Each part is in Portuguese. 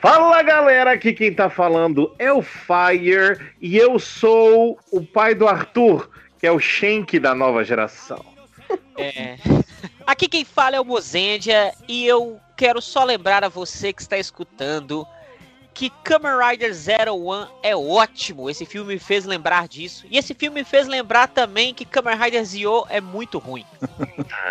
Fala galera, aqui quem tá falando é o Fire e eu sou o pai do Arthur, que é o Shank da nova geração. É. Aqui quem fala é o Mozendia e eu quero só lembrar a você que está escutando que Kamen Rider Zero One é ótimo. Esse filme me fez lembrar disso. E esse filme me fez lembrar também que Kamen Rider Zio é muito ruim.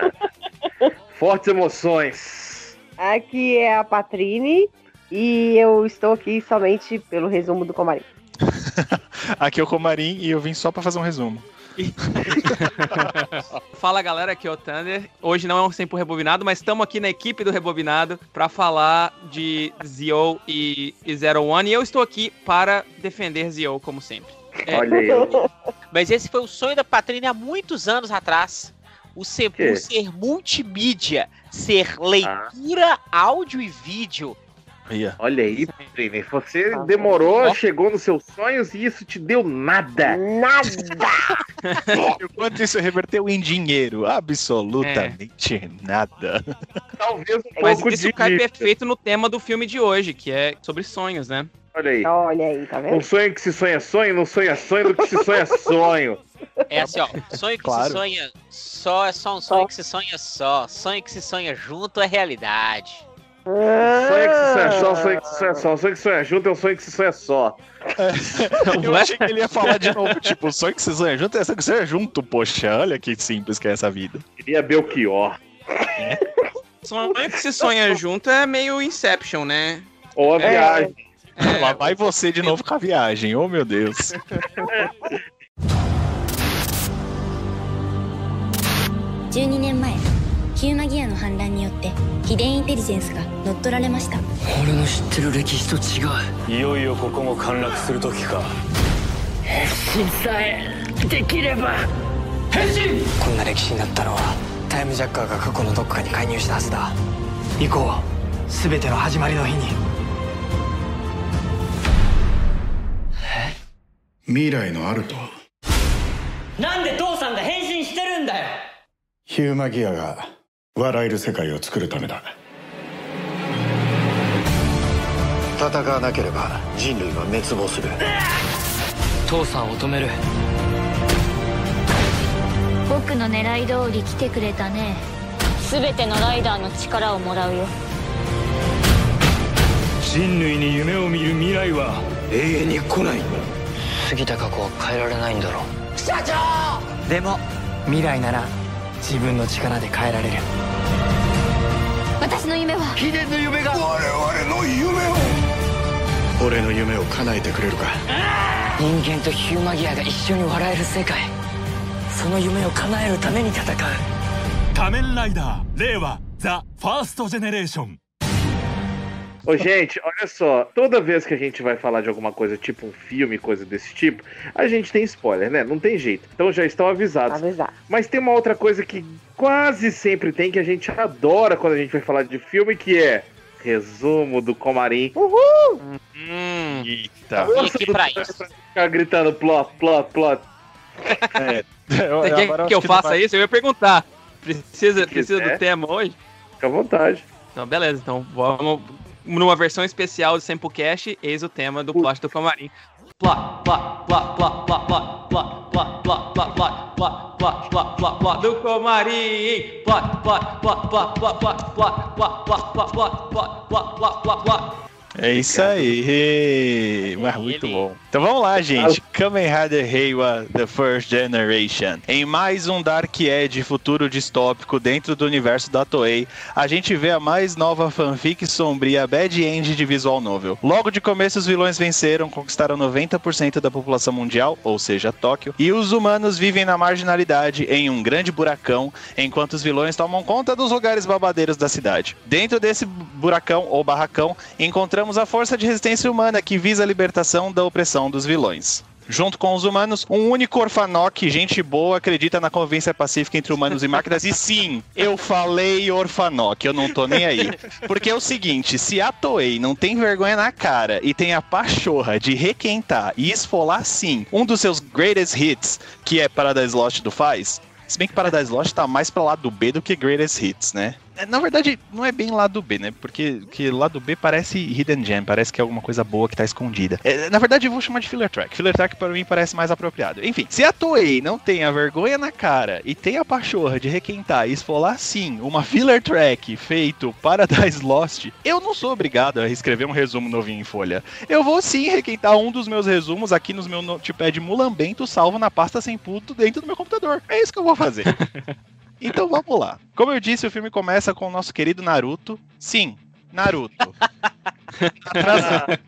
Fortes emoções. Aqui é a Patrine e eu estou aqui somente pelo resumo do Comarim. aqui é o Comarim e eu vim só para fazer um resumo. Fala galera, aqui é o Thunder. Hoje não é um tempo rebobinado, mas estamos aqui na equipe do Rebobinado para falar de Zio e, e Zero One. E eu estou aqui para defender Zio, como sempre. É. Olha aí. Mas esse foi o sonho da Patrícia há muitos anos atrás. O Sempu ser multimídia, ser leitura, ah. áudio e vídeo Olha aí, você demorou, chegou nos seus sonhos e isso te deu nada. Nada! Enquanto isso reverteu em dinheiro, absolutamente é. nada. Talvez um Mas pouco isso de cai perfeito no tema do filme de hoje, que é sobre sonhos, né? Olha aí. Olha aí, tá vendo? Um sonho que se sonha sonho, não sonha sonho do que se sonha sonho. É assim, ó. Sonho que claro. se sonha só é só um sonho que se sonha só. Sonho que se sonha junto é realidade. Sonho que se sonha só, sonho que se sonha só. Sonho que sonha junto é um sonho que se sonha só. É. Eu achei que ele ia falar de novo, tipo, sonho que se sonha junto é sonho que se sonha junto, poxa, olha que simples que é essa vida. Queria Belchior. É. Sonho que se sonha junto é meio Inception, né? Ou a é. viagem. É. Lá vai você de novo com a viagem, oh meu Deus. 12年前ヒューマギアの反乱によって秘伝インテリジェンスが乗っ取られました。俺の知ってる歴史と違う。いよいよここも陥落する時か。変身さえできれば変身。こんな歴史になったのはタイムジャッカーが過去のどっかに介入したはずだ。行こう全ての始まりの日に。え？未来のアルトなんで父さんが変身してるんだよ。ヒューマギアが笑える世界を作るためだ。戦わなければ人類は滅亡する。父さんを止める。僕の狙い通り来てくれたね。全てのライダーの力をもらうよ。人類に夢を見る未来は永遠に来ない。過ぎた過去は変えられないんだろう。社長！でも未来なら自分の力で変えられる。私の夢は。秘伝の夢が。我々の夢を。俺の夢を叶えてくれるか。人間とヒューマギアが一緒に笑える世界。その夢を叶えるために戦う。仮面ライダー令和ザ・ファーストジェネレーション Ô, gente, olha só. Toda vez que a gente vai falar de alguma coisa, tipo um filme, coisa desse tipo, a gente tem spoiler, né? Não tem jeito. Então já estão avisados. Avisar. Mas tem uma outra coisa que quase sempre tem, que a gente adora quando a gente vai falar de filme, que é resumo do Comarim. Uhul! Hum, Eita. Fique pra isso. Pra ficar gritando plot, plot, plot. É. Você quer que eu faça isso? Eu ia perguntar. Precisa, precisa do tema hoje? Fica à vontade. Então, beleza. Então, vamos numa versão especial do Samplecast, eis o tema do plot do Camarim. Plot, plot, plot, plot, plot, plot, plot, plot, plot, plot, plot, plot, plot, plot, plot, plot do Comarim. Plot, plot, plot, plot, plot, plot, plot, plot, plot, plot, plot, plot, plot, plot, plot. É isso aí, mas muito bom. Então vamos lá, gente. Kamen Rider Heiwa The First Generation. Em mais um Dark Edge futuro distópico dentro do universo da Toei, a gente vê a mais nova fanfic sombria Bad End de visual novel. Logo de começo, os vilões venceram, conquistaram 90% da população mundial, ou seja, Tóquio, e os humanos vivem na marginalidade em um grande buracão, enquanto os vilões tomam conta dos lugares babadeiros da cidade. Dentro desse buracão ou barracão, encontramos temos a força de resistência humana que visa a libertação da opressão dos vilões. Junto com os humanos, um único orfanoque, gente boa, acredita na convivência pacífica entre humanos e máquinas. E sim, eu falei orfanoque, eu não tô nem aí. Porque é o seguinte, se a Toei não tem vergonha na cara e tem a pachorra de requentar e esfolar sim um dos seus greatest hits, que é Paradise Lost do Faz, se bem que Paradise Lost tá mais pra lado do B do que Greatest Hits, né? É, Na verdade, não é bem lado B, né? Porque que lado B parece Hidden Gem, parece que é alguma coisa boa que tá escondida. É, na verdade, eu vou chamar de filler track. Filler track para mim parece mais apropriado. Enfim, se a Toei não tem a vergonha na cara e tem a pachorra de requentar e esfolar sim uma filler track feito para Paradise Lost, eu não sou obrigado a escrever um resumo novinho em folha. Eu vou sim requentar um dos meus resumos aqui nos meu notepad mulambento salvo na pasta sem puto dentro do meu computador. É isso que eu vou fazer. Então vamos lá. Como eu disse, o filme começa com o nosso querido Naruto. Sim, Naruto. Atrasado.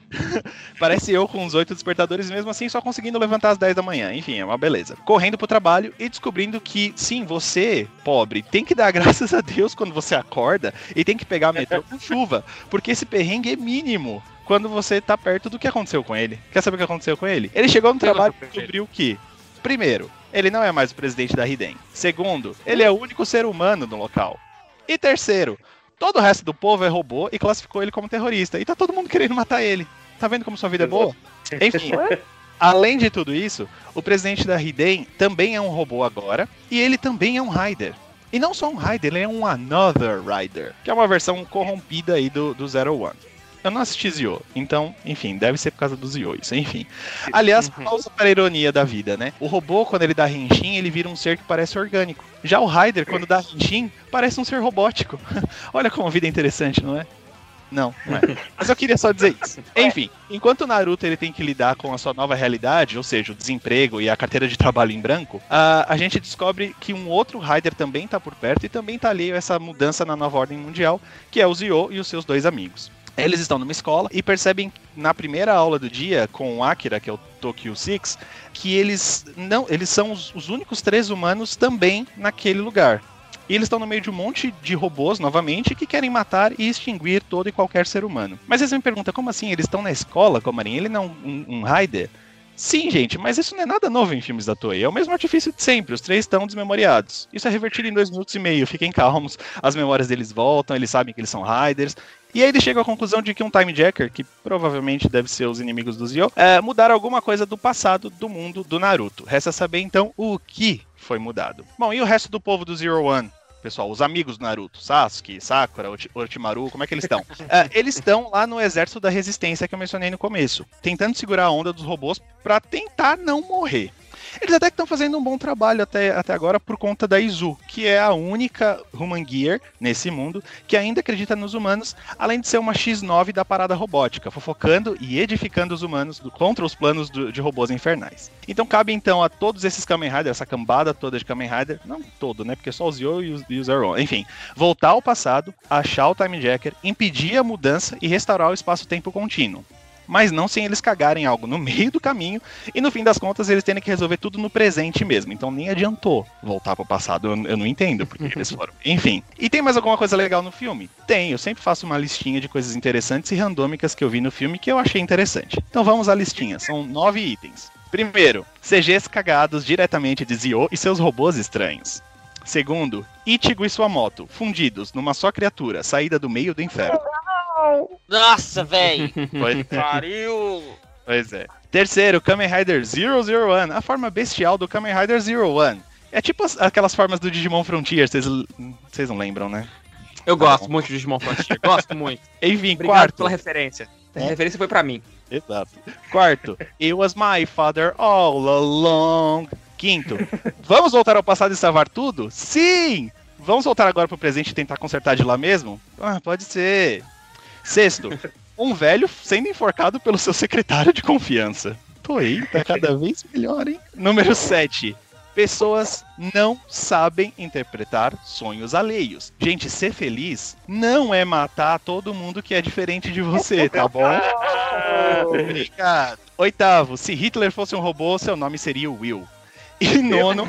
Parece eu com os oito despertadores, mesmo assim só conseguindo levantar às 10 da manhã. Enfim, é uma beleza. Correndo pro trabalho e descobrindo que, sim, você, pobre, tem que dar graças a Deus quando você acorda e tem que pegar metrô com chuva. Porque esse perrengue é mínimo quando você tá perto do que aconteceu com ele. Quer saber o que aconteceu com ele? Ele chegou no trabalho e descobriu que, primeiro, ele não é mais o presidente da Hiden. Segundo, ele é o único ser humano no local. E terceiro, todo o resto do povo é robô e classificou ele como terrorista. E tá todo mundo querendo matar ele. Tá vendo como sua vida é boa? Enfim. Além de tudo isso, o presidente da Hiden também é um robô agora, e ele também é um Rider. E não só um Rider, ele é um Another Rider, que é uma versão corrompida aí do, do Zero One. Eu não assisti Zio, então, enfim, deve ser por causa do Zio, isso, enfim. Aliás, pausa para a ironia da vida, né? O robô, quando ele dá Henshin, ele vira um ser que parece orgânico. Já o Rider, quando dá Henshin, parece um ser robótico. Olha como a vida é interessante, não é? Não, não é. Mas eu queria só dizer isso. Enfim, enquanto o Naruto ele tem que lidar com a sua nova realidade, ou seja, o desemprego e a carteira de trabalho em branco, a, a gente descobre que um outro Rider também tá por perto e também tá alheio a essa mudança na nova ordem mundial, que é o Zio e os seus dois amigos. Eles estão numa escola e percebem na primeira aula do dia com o Akira, que é o Tokyo Six, que eles não, eles são os, os únicos três humanos também naquele lugar. E eles estão no meio de um monte de robôs, novamente, que querem matar e extinguir todo e qualquer ser humano. Mas eles me perguntam, como assim? Eles estão na escola, Comarim? Ele não é um, um, um Raider? Sim, gente, mas isso não é nada novo em filmes da Toei. É o mesmo artifício de sempre. Os três estão desmemoriados. Isso é revertido em dois minutos e meio. Fiquem calmos. As memórias deles voltam. Eles sabem que eles são Riders. E aí ele chega à conclusão de que um Time Jacker, que provavelmente deve ser os inimigos do Zio, é, mudaram alguma coisa do passado do mundo do Naruto. Resta saber então o que foi mudado. Bom, e o resto do povo do Zero One? pessoal, os amigos do Naruto, Sasuke, Sakura, Orochimaru, como é que eles estão? é, eles estão lá no exército da resistência que eu mencionei no começo, tentando segurar a onda dos robôs para tentar não morrer. Eles até estão fazendo um bom trabalho até, até agora por conta da Izu, que é a única Human Gear nesse mundo que ainda acredita nos humanos, além de ser uma X9 da parada robótica, fofocando e edificando os humanos contra os planos do, de robôs infernais. Então cabe então a todos esses Kamen Rider, essa cambada toda de Kamen Rider, não todo, né? Porque só o Zio e o, e enfim, voltar ao passado, achar o Time Jacker, impedir a mudança e restaurar o espaço-tempo contínuo mas não sem eles cagarem algo no meio do caminho e no fim das contas eles terem que resolver tudo no presente mesmo. Então nem adiantou voltar pro passado, eu, eu não entendo porque eles foram. Enfim. E tem mais alguma coisa legal no filme? Tem, eu sempre faço uma listinha de coisas interessantes e randômicas que eu vi no filme que eu achei interessante. Então vamos à listinha, são nove itens. Primeiro, CGs cagados diretamente de Zio e seus robôs estranhos. Segundo, Ichigo e sua moto, fundidos numa só criatura, saída do meio do inferno. Nossa, velho. Pois, Pariu. pois é. Terceiro, Kamen Rider 001, a forma bestial do Kamen Rider 01. É tipo as- aquelas formas do Digimon Frontier, vocês vocês não lembram, né? Eu gosto muito de Digimon Frontier, gosto muito. Enfim, Obrigado quarto. pela referência. A É. referência foi pra mim. Exato. Quarto, It was my father all along. Quinto, vamos voltar ao passado e salvar tudo? Sim! Vamos voltar agora pro presente e tentar consertar de lá mesmo? Ah, pode ser. Sexto, um velho sendo enforcado pelo seu secretário de confiança. Toei, tá cada vez melhor, hein? Número 7. Pessoas não sabem interpretar sonhos alheios. Gente, ser feliz não é matar todo mundo que é diferente de você, tá bom? Obrigado. Oitavo, se Hitler fosse um robô, seu nome seria Will. E nono,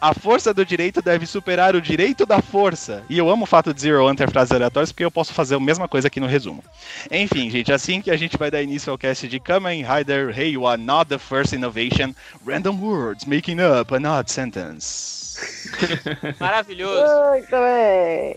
a força do direito deve superar o direito da força. E eu amo o fato de Zero One ter frases aleatórias, porque eu posso fazer a mesma coisa aqui no resumo. Enfim, gente, assim que a gente vai dar início ao cast de Kamen Rider Hey You Are Not the First Innovation, Random Words Making Up an Odd Sentence. Maravilhoso. Muito bem.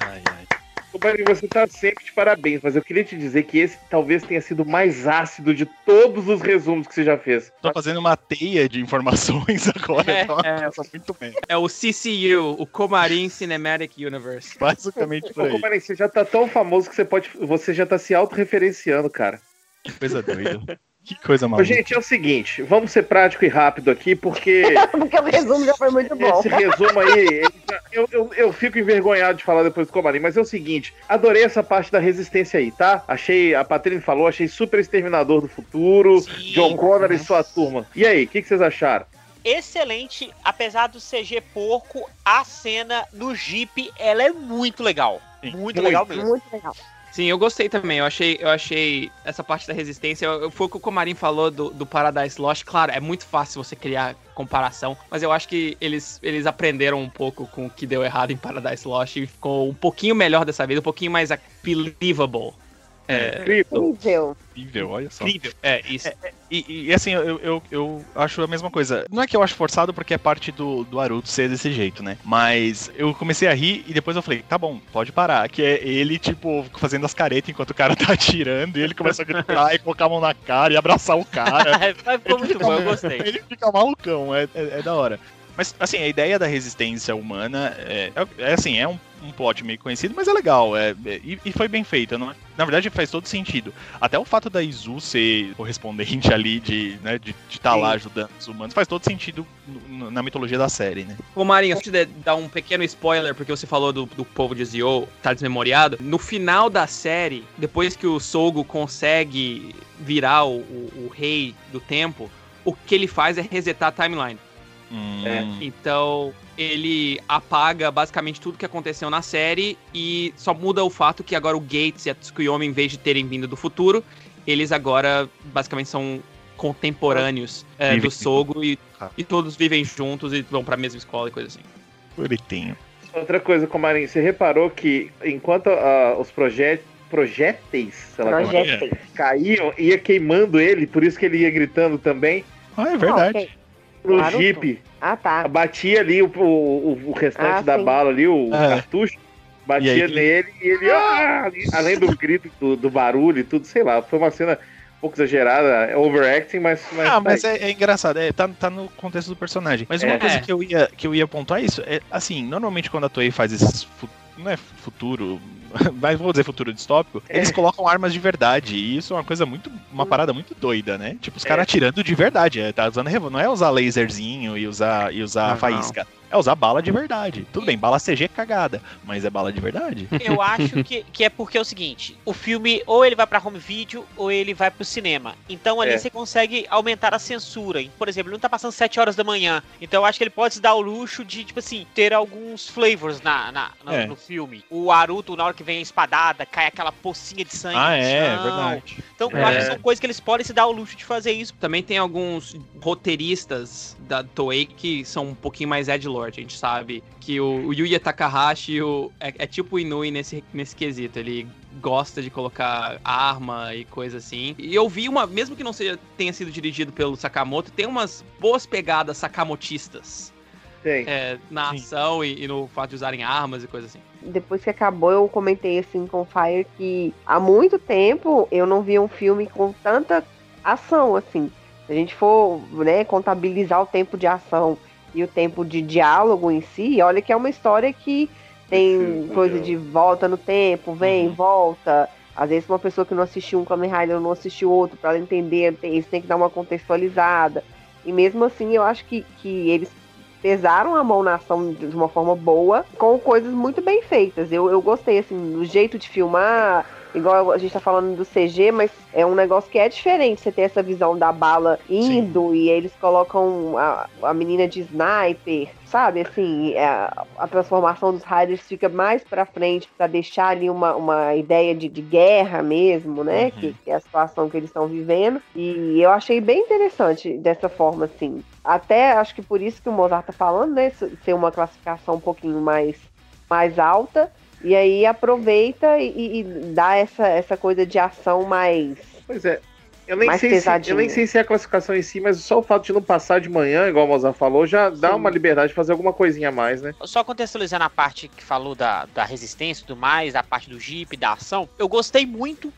Ai, ai. Companheiro, você tá sempre de parabéns, mas eu queria te dizer que esse talvez tenha sido o mais ácido de todos os resumos que você já fez. Tô fazendo uma teia de informações agora. É, Nossa, é. muito bem. É o CCU, o Comarim Cinematic Universe. Basicamente por Ô, aí. Companheiro, você já tá tão famoso que você pode. Você já tá se autorreferenciando, cara. Que coisa doida. Que coisa maluca. gente, é o seguinte, vamos ser prático e rápido aqui, porque Porque o resumo já foi muito bom. esse resumo aí, tá- eu, eu, eu fico envergonhado de falar depois do Comarim, mas é o seguinte, adorei essa parte da resistência aí, tá? Achei, a Patrícia falou, achei super Exterminador do Futuro, Sim. John Connor e sua turma. E aí, o que, que vocês acharam? Excelente, apesar do CG porco, a cena no Jeep, ela é muito legal. Muito, Muito. legal mesmo. Muito legal. Sim, eu gostei também. Eu achei, eu achei essa parte da resistência. Eu, eu- foi o que o Comarim falou do, do Paradise Lost. Claro, é muito fácil você criar comparação, mas eu acho que eles, eles aprenderam um pouco com o que deu errado em Paradise Lost e ficou um pouquinho melhor dessa vez, um pouquinho mais believable. É, Incrível. Incrível. Incrível, olha só. incrível. É, isso. E, e, assim, eu, eu, eu acho a mesma coisa. Não é que eu acho forçado porque é parte do, do Aruto ser desse jeito, né? Mas eu comecei a rir e depois eu falei, tá bom, pode parar. Que é ele, tipo, fazendo as caretas enquanto o cara tá atirando e ele começa a gritar e colocar a mão na cara e abraçar o cara. Mas ficou muito bom, eu gostei. Ele fica malucão, é, é, é da hora. Mas, assim, a ideia da resistência humana é, é, é, assim, é um, um plot meio conhecido, mas é legal. É, é- e, e foi bem feito. Não é- na verdade, faz todo sentido. Até o fato da Izu ser correspondente ali de estar né, de, de tá lá ajudando os humanos faz todo sentido na mitologia da série, né? Ô Marinho, antes de dar um pequeno spoiler, porque você falou do, do povo de Zio, tá desmemoriado. No final da série, depois que o Sogo consegue virar o, o- o rei do tempo, o que ele faz é resetar a timeline. Hum, É. Então, ele apaga basicamente tudo que aconteceu na série e só muda o fato que agora o Gates e a Tsukuyomi, em vez de terem vindo do futuro, eles agora basicamente são contemporâneos é, do Sogo e, Ah. e todos vivem juntos e vão pra mesma escola e coisa assim. Bonitinho. Outra coisa, Comarim, você reparou que enquanto ah, os projetos projéteis, sei lá, como é, Projetem. caíam, ia queimando ele, por isso que ele ia gritando também Ah, é verdade. Ah, ok. No Claro. Jeep. Ah, tá. Batia ali o, o, o restante Ah, da sim. bala ali, o É. cartucho. Batia E aí- nele e ele, ah, além do grito, do, do barulho e tudo, sei lá, foi uma cena um pouco exagerada, é overacting, mas. mas Ah, tá mas é, é engraçado, é, tá, tá no contexto do personagem. Mas uma É. coisa que eu, ia, que eu ia apontar é isso. É, assim, normalmente quando a Toei faz esses. fu- Não é futuro, mas vou dizer futuro distópico, É. eles colocam armas de verdade. E isso é uma coisa muito. Uma parada muito doida, né? Tipo, os É. caras atirando de verdade. É, tá usando. Não é usar laserzinho e usar, e usar Não, faísca. É usar bala de verdade. Tudo bem, bala CG é cagada, mas é bala de verdade. Eu acho que, que é porque é o seguinte: o filme ou ele vai pra home video ou ele vai pro cinema. Então ali É. você consegue aumentar a censura. Por exemplo, ele não tá passando 7 horas da manhã. Então eu acho que ele pode se dar o luxo de, tipo assim, ter alguns flavors na, na- no, É. no filme. O Aruto, na hora que vem a espadada, cai aquela pocinha de sangue. Ah, é, é chão. verdade. Então eu É. acho que são coisas que eles podem se dar o luxo de fazer isso. Também tem alguns roteiristas da Toei que são um pouquinho mais edgelord, a gente sabe que o, o Yuya Takahashi o, é, é tipo o Inui nesse, nesse quesito, ele gosta de colocar arma e coisa assim. E eu vi uma, mesmo que não seja, tenha sido dirigido pelo Sakamoto, tem umas boas pegadas sakamotistas Tem. é, na Sim. ação e, e no fato de usarem armas e coisa assim. Depois que acabou, eu comentei assim com o Fire que há muito tempo eu não via um filme com tanta ação assim. Se a gente for né, contabilizar o tempo de ação e o tempo de diálogo em si, olha que é uma história que tem coisa de volta no tempo, vem, Uhum. volta. Às vezes uma pessoa que não assistiu um Kamen Rider não assistiu outro, para ela entender, tem, eles têm que dar uma contextualizada. E mesmo assim, eu acho que, que eles pesaram a mão na ação de uma forma boa, com coisas muito bem feitas. Eu, eu gostei, assim, do jeito de filmar, igual a gente tá falando do CG, mas é um negócio que é diferente você ter essa visão da bala indo e eles colocam a, a menina de sniper, sabe? Assim, é, a, a transformação dos Riders fica mais pra frente pra deixar ali uma, uma ideia de, de guerra mesmo, né? Uhum. Que, que é a situação que eles estão vivendo. E eu achei bem interessante dessa forma, assim. Até acho que por isso que o Mozart tá falando, né? Ser uma classificação um pouquinho mais, mais alta. E aí aproveita e, e- dá essa, essa coisa de ação mais. Pois é. Eu nem, mais sei se, eu nem sei se é a classificação em si, mas só o fato de não passar de manhã, igual o Mozart falou, já dá Sim. uma liberdade de fazer alguma coisinha a mais, né? Só contextualizando a parte que falou da, da resistência e tudo mais, da parte do Jeep, da ação, eu gostei muito.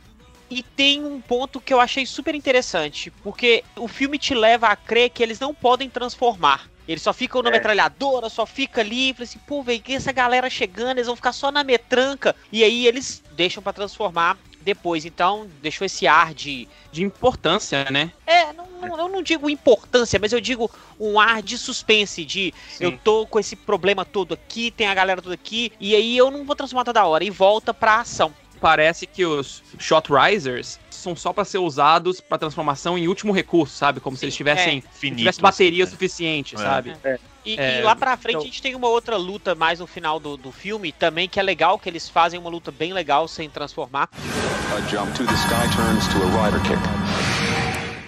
E tem um ponto que eu achei super interessante, porque o filme te leva a crer que eles não podem transformar. Eles só ficam na É. metralhadora, só fica ali, fala assim, pô, velho, que essa galera chegando, eles vão ficar só na metranca. E aí eles deixam pra transformar depois. Então, deixou esse ar de. De importância, né? É, não, não- eu não digo importância, mas eu digo um ar de suspense, de Sim. eu tô com esse problema todo aqui, tem a galera toda aqui, e aí eu não vou transformar toda hora, e volta pra ação. Parece que os Shot Risers são só pra ser usados pra transformação em último recurso, sabe? Como se eles tivessem Finito, tivesse bateria assim, suficiente, É. sabe? E, É, e lá pra frente então- a gente tem uma outra luta mais no final do, do filme também, que é legal, que eles fazem uma luta bem legal sem transformar. A jump to the sky turns to a rider kick.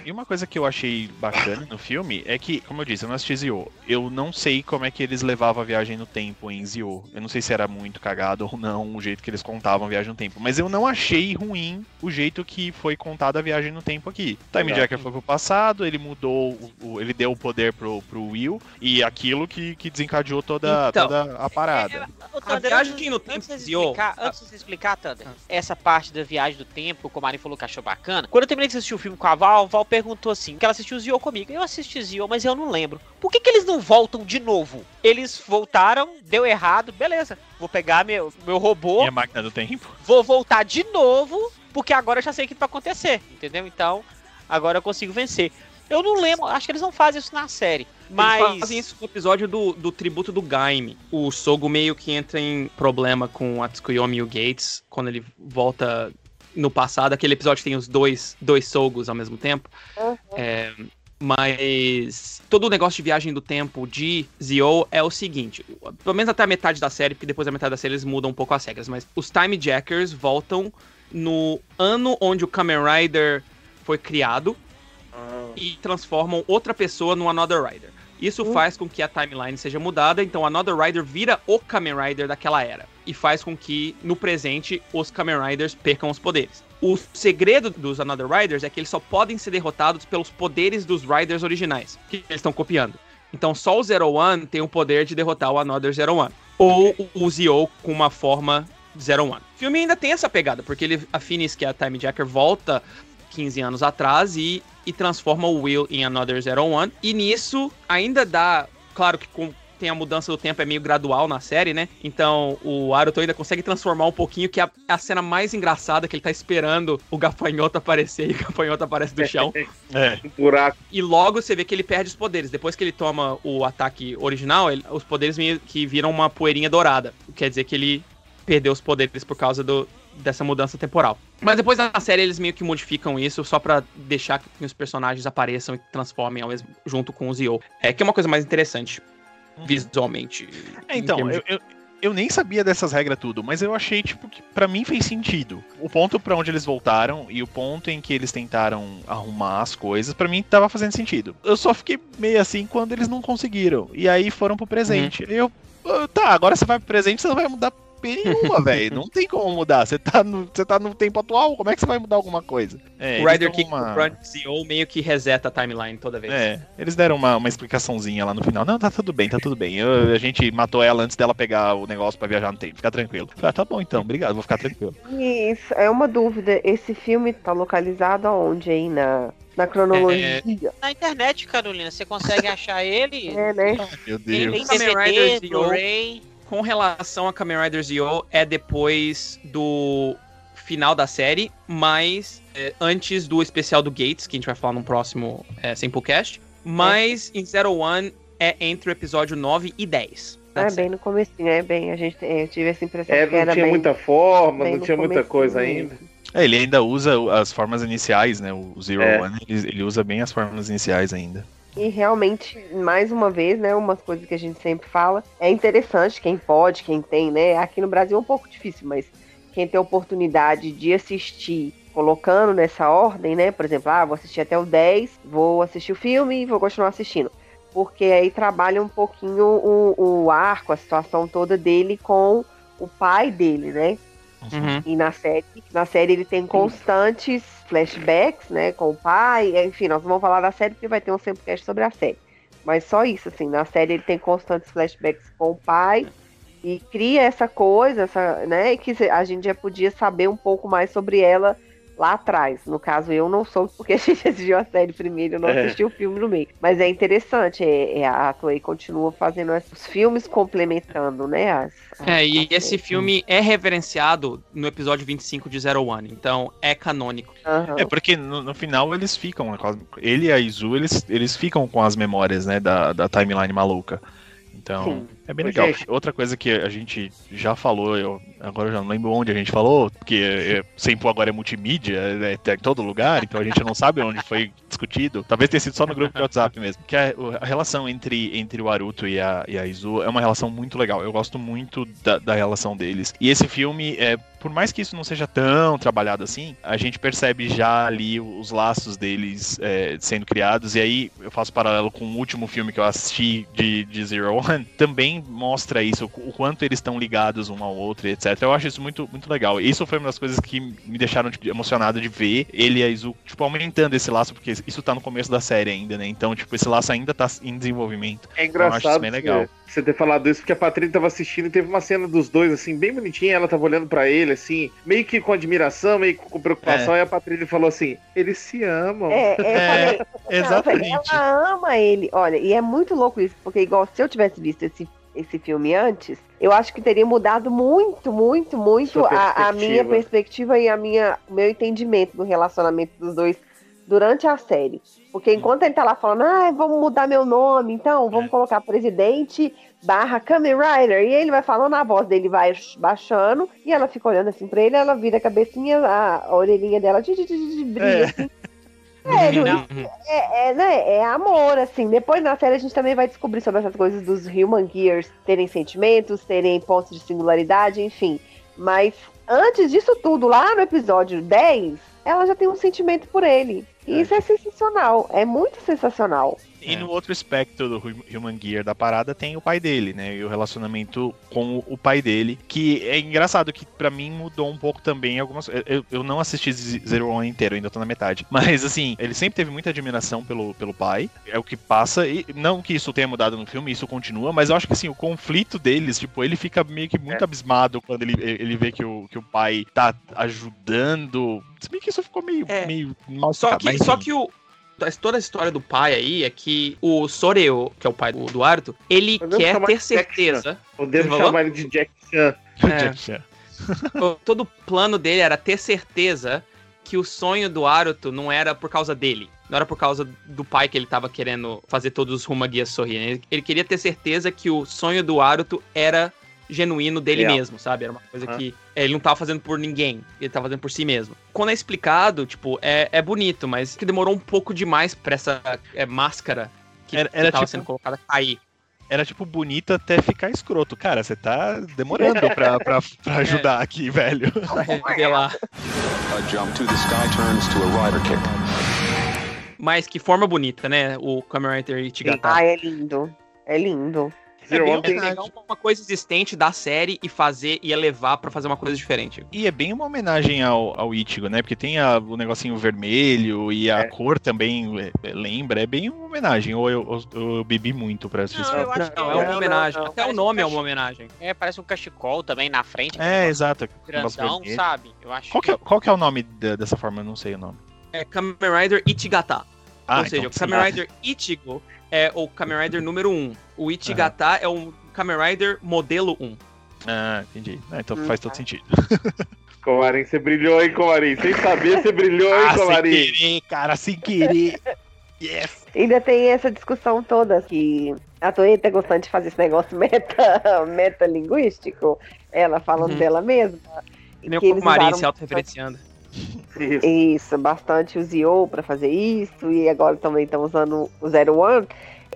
E uma coisa que eu achei bacana no filme é que, como eu disse, eu não assisti Zio. Eu não sei como é que eles levavam a viagem no tempo em Zio. Eu não sei se era muito cagado ou não o jeito que eles contavam a viagem no tempo. Mas eu não achei ruim o jeito que foi contada a viagem no tempo aqui. Time Exato. Jacker foi pro passado, ele mudou, o- o- ele deu o poder pro, pro Will e aquilo que, que desencadeou toda, Então, toda a parada. Ô, A Thunder, viagem antes- no tempo antes de você Zio- explicar, antes de você explicar, Thunder, essa parte da viagem do tempo, que o Marinho falou que achou bacana. Quando eu terminei de assistir o filme com a Val, a Val perguntou assim, que ela assistiu o Zio comigo. Eu assisti Zio, mas eu não lembro. Por que, que eles não voltam de novo? Eles voltaram, deu errado, beleza. Vou pegar meu, meu robô, E a máquina do tempo? vou voltar de novo, porque agora eu já sei o que vai acontecer, entendeu? Então, agora eu consigo vencer. Eu não lembro, acho que eles não fazem isso na série. Mas. Eles fazem isso no episódio do, do tributo do Gaime. O Sogo meio que entra em problema com a Tsukuyomi e o Gates quando ele volta no passado. Aquele episódio tem os dois, dois Sogos ao mesmo tempo. É, mas todo o negócio de viagem do tempo de Zio é o seguinte: pelo menos até a metade da série, porque depois da metade da série eles mudam um pouco as regras. Mas os Time Jackers voltam no ano onde o Kamen Rider foi criado e transformam outra pessoa no Another Rider. Isso faz com que a timeline seja mudada, então Another Rider vira o Kamen Rider daquela era. E faz com que, no presente, os Kamen Riders percam os poderes. O segredo dos Another Riders é que eles só podem ser derrotados pelos poderes dos Riders originais, que eles estão copiando. Então só o Zero One tem o poder de derrotar o Another Zero One. Ou o Zio com uma forma Zero One. O filme ainda tem essa pegada, porque ele, a Finis, que é a Time Jacker, volta 15 anos atrás e, e transforma o Will em Another Zero One. E nisso ainda dá. Claro que com, tem a mudança do tempo, é meio gradual na série, né? Então o Aruto ainda consegue transformar um pouquinho, que é a, a cena mais engraçada, que ele tá esperando o gafanhoto aparecer e o gafanhoto aparece do chão. É. Um buraco. E logo você vê que ele perde os poderes. Depois que ele toma o ataque original, ele- os poderes meio que viram uma poeirinha dourada. Quer dizer que ele perdeu os poderes por causa do, dessa mudança temporal. Mas depois na série eles meio que modificam isso só pra deixar que os personagens apareçam e transformem ao mesmo, junto com o Zio. É que é uma coisa mais interessante visualmente. É, então, termos eu, de- eu, eu nem sabia dessas regras tudo, mas eu achei, tipo, que pra mim fez sentido. O ponto pra onde eles voltaram e o ponto em que eles tentaram arrumar as coisas, pra mim tava fazendo sentido. Eu só fiquei meio assim quando eles não conseguiram. E aí foram pro presente. Uhum. Eu, "Ah, tá, agora você vai pro presente, você não vai mudar nenhuma, velho. Não tem como mudar. Você tá, no, você tá no tempo atual, como é que você vai mudar alguma coisa? É, o Rider Kick uma- Zio meio que reseta a timeline toda vez. É, eles deram uma, uma explicaçãozinha lá no final. Não, tá tudo bem, tá tudo bem. Eu- a gente matou ela antes dela pegar o negócio pra viajar no tempo. Fica tranquilo. Ah, tá bom então, obrigado, vou ficar tranquilo. Isso, é uma dúvida. Esse filme tá localizado aonde aí na, na cronologia? Na internet, Carolina, você consegue achar ele? É, né? Meu Tem Deus. tem Kamen DVD. Blu-ray. Com relação a Kamen Rider Zio, é depois do final da série, mas é, antes do especial do Gates, que a gente vai falar no próximo é, Samplecast. Mas em Zero One é entre o episódio 9 e 10. da É bem no comecinho, é bem. A gente é, eu tive essa impressão É, que não era tinha bem, muita forma, não tinha muita coisa ainda. É, ele ainda usa as formas iniciais, né? O Zero É. One, ele, ele usa bem as formas iniciais ainda. E realmente, mais uma vez, né, umas coisas que a gente sempre fala, é interessante quem pode, quem tem, né? Aqui no Brasil é um pouco difícil, mas quem tem oportunidade de assistir colocando nessa ordem, né? Por exemplo, ah, vou assistir até o 10, vou assistir o filme e vou continuar assistindo. Porque aí trabalha um pouquinho o, o arco, a situação toda dele com o pai dele, né? Uhum. E na série, na série ele tem constantes flashbacks, né, com o pai. Enfim, nós vamos falar da série porque vai ter um Sempocast sobre a série. Mas só isso, assim, na série ele tem constantes flashbacks com o pai e cria essa coisa, essa, né, que a gente já podia saber um pouco mais sobre ela lá atrás. No caso, eu não soube porque a gente assistiu a série primeiro, eu não É. assisti o filme no meio. Mas é interessante, é, é, a Toei continua fazendo esses filmes complementando, né? As, as- É, e as esse filme é reverenciado no episódio 25 de Zero One, então é canônico. Aham. É, porque no, no final eles ficam, né, as- ele e a Izu, eles, eles ficam com as memórias, né, da, da timeline maluca. Então, Sim. É bem legal. gente. Outra coisa que a gente já falou, eu agora eu já não lembro onde a gente falou, porque é, sempre agora é multimídia, é, tá em todo lugar, então a gente não sabe onde foi discutido. Talvez tenha sido só no grupo de WhatsApp mesmo. Que a, a relação entre, entre o Aruto e a, e a Izu é uma relação muito legal. Eu gosto muito da, da relação deles. E esse filme, é, por mais que isso não seja tão trabalhado assim, a gente percebe já ali os laços deles é, sendo criados. E aí eu faço paralelo com o último filme que eu assisti de, de Zero One, também mostra isso, o quanto eles estão ligados um ao outro, etc. Eu acho isso muito, muito legal. Isso foi uma das coisas que me deixaram tipo, emocionado de ver ele e a Izu, tipo, aumentando esse laço, porque isso tá no começo da série ainda, né? Então, tipo, esse laço ainda tá em desenvolvimento. É Então, eu acho isso engraçado bem legal. Você ter falado isso, porque a Patrícia tava assistindo e teve uma cena dos dois, assim, bem bonitinha, ela tava olhando pra ele, assim, meio que com admiração, meio que com preocupação, e a Patrícia falou assim, eles se amam. É, é, É, exatamente. Ela ama ele. Olha, e é muito louco isso, porque igual se eu tivesse visto esse, esse filme antes, eu acho que teria mudado muito, muito, muito a, a minha perspectiva. perspectiva e a minha, o meu entendimento do relacionamento dos dois durante a série. Porque enquanto ele tá lá falando, ah, vamos mudar meu nome, então, vamos colocar presidente barra Kamen Rider, e ele vai falando, a voz dele vai baixando, e ela fica olhando assim pra ele, ela vira a cabecinha, a, orelhinha dela de, de, de, de brilha, É. assim. Sério, é, é, né, é amor, assim. Depois na série a gente também vai descobrir sobre essas coisas dos Human Gears terem sentimentos, terem pontos de singularidade, enfim. Mas antes disso tudo, lá no episódio 10, ela já tem um sentimento por ele. Isso é sensacional, é muito sensacional. E no outro aspecto do Hu- Human Gear da parada tem o pai dele, né? E o relacionamento com o pai dele. Que é engraçado que pra mim mudou um pouco também algumas. Eu, eu não assisti Zero One inteiro, ainda tô na metade. Mas assim, ele sempre teve muita admiração pelo, pelo pai. É o que passa. E não que isso tenha mudado no filme, isso continua, mas eu acho que assim, o conflito deles, tipo, ele fica meio que muito abismado quando ele, ele vê que o, que o pai tá ajudando. Se bem que isso ficou meio, É. meio mal Só que, mas, só que o. Toda a história do pai aí é que o Soreo, que é o pai do, do Arthur, ele quer ter certeza. Podemos falou? chamar ele de Jack Chan. É. Jack Chan. Todo o plano dele era ter certeza que o sonho do Aruto não era por causa dele. Não era por causa do pai que ele tava querendo fazer todos os Rumaguias sorrirem. Ele, ele queria ter certeza que o sonho do Aruto era genuíno dele Real. mesmo, sabe? Era uma coisa Ah. que é, ele não tava fazendo por ninguém, ele tava fazendo por si mesmo. Quando é explicado, tipo, é, é bonito, mas que demorou um pouco demais pra essa é, máscara que, Era- que era tava tipo- sendo colocada cair. era tipo bonito até ficar escroto. Cara, você tá demorando pra, pra, pra ajudar aqui, velho. Pra revelar. A jump to the sky turns to a rider kick. Mas que forma bonita, né? O Kamen Rider Ichigata. Ah, é lindo. É lindo. É Zero bem One tem- pegar uma coisa existente da série e fazer e elevar pra fazer uma coisa diferente. E é bem uma homenagem ao, ao Ichigo, né? Porque tem a- o negocinho vermelho e a É. cor também é, é, lembra. É bem uma homenagem. Ou eu, eu, eu bebi muito pra assistir. Não, eu acho que Não, é uma não, homenagem. não. Até o Parece nome um é uma homenagem. É, parece um cachecol também na frente. É, exato. Grandão, sabe? Eu acho Qual que, é, qual que é o nome da- dessa forma? Eu não sei o nome. É Kamen Rider Ichigata. Ah, Ou seja, então, o Kamen Rider Ichigo é o Kamen Rider número 1. O Ichigata é o Kamen Rider modelo 1. Ah, entendi. Ah, então Hum, faz tá. todo sentido. Comarim, você brilhou, hein, Comarim? Sem saber, você brilhou, hein, Ah, sem Comarim? querer, cara, sem querer. Yes! Ainda tem essa discussão toda que a Toei tá gostando de fazer esse negócio meta, metalinguístico, ela falando Uhum. dela mesma. E nem o usaram se autorreferenciando. Isso. Isso, bastante o Zio pra fazer isso, e agora também estão usando o Zero One.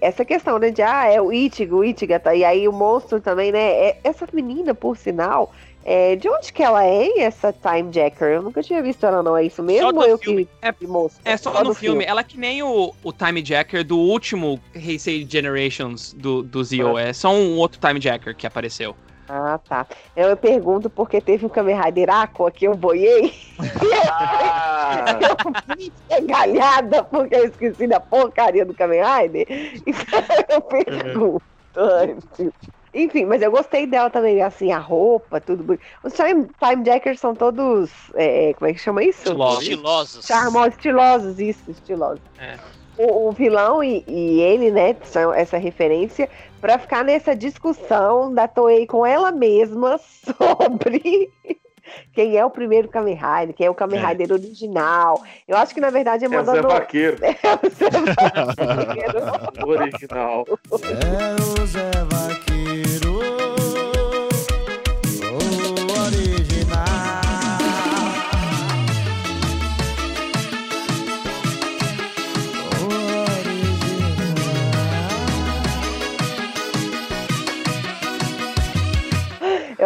Essa questão, né, de, ah, é o Ichigo, o Ichigata, e aí o monstro também, né, é, essa menina, por sinal, é, de onde que ela é, essa Time Jacker? Eu nunca tinha visto ela, não, é isso mesmo? ou eu filme. que É- mostra? É só, no filme. Ela é que nem o, o Time Jacker do último Heisei Generations do, do Zio. É só um outro Time Jacker que apareceu. Ah, tá. Eu pergunto porque teve um Kamen Rider Aqua que eu boiei. Ah, eu fui engalhada porque eu esqueci da porcaria do Kamen Rider. Então eu pergunto antes. Enfim, mas eu gostei dela também, assim, a roupa, tudo bonito. Os time, time Jackers são todos. é, como é que chama isso? Estilosos. Estilosos. Charmosos, estilosos, isso, estilosos. É. O, o vilão e, e ele, né, são essa referência pra ficar nessa discussão da Toei com ela mesma sobre quem é o primeiro Kamen Rider, quem é o Kamen É. Rider original. Eu acho que na verdade é é o Zé mandando. Vaqueiro, É o Zé Vaqueiro. original. É o Zé Vaqueiro,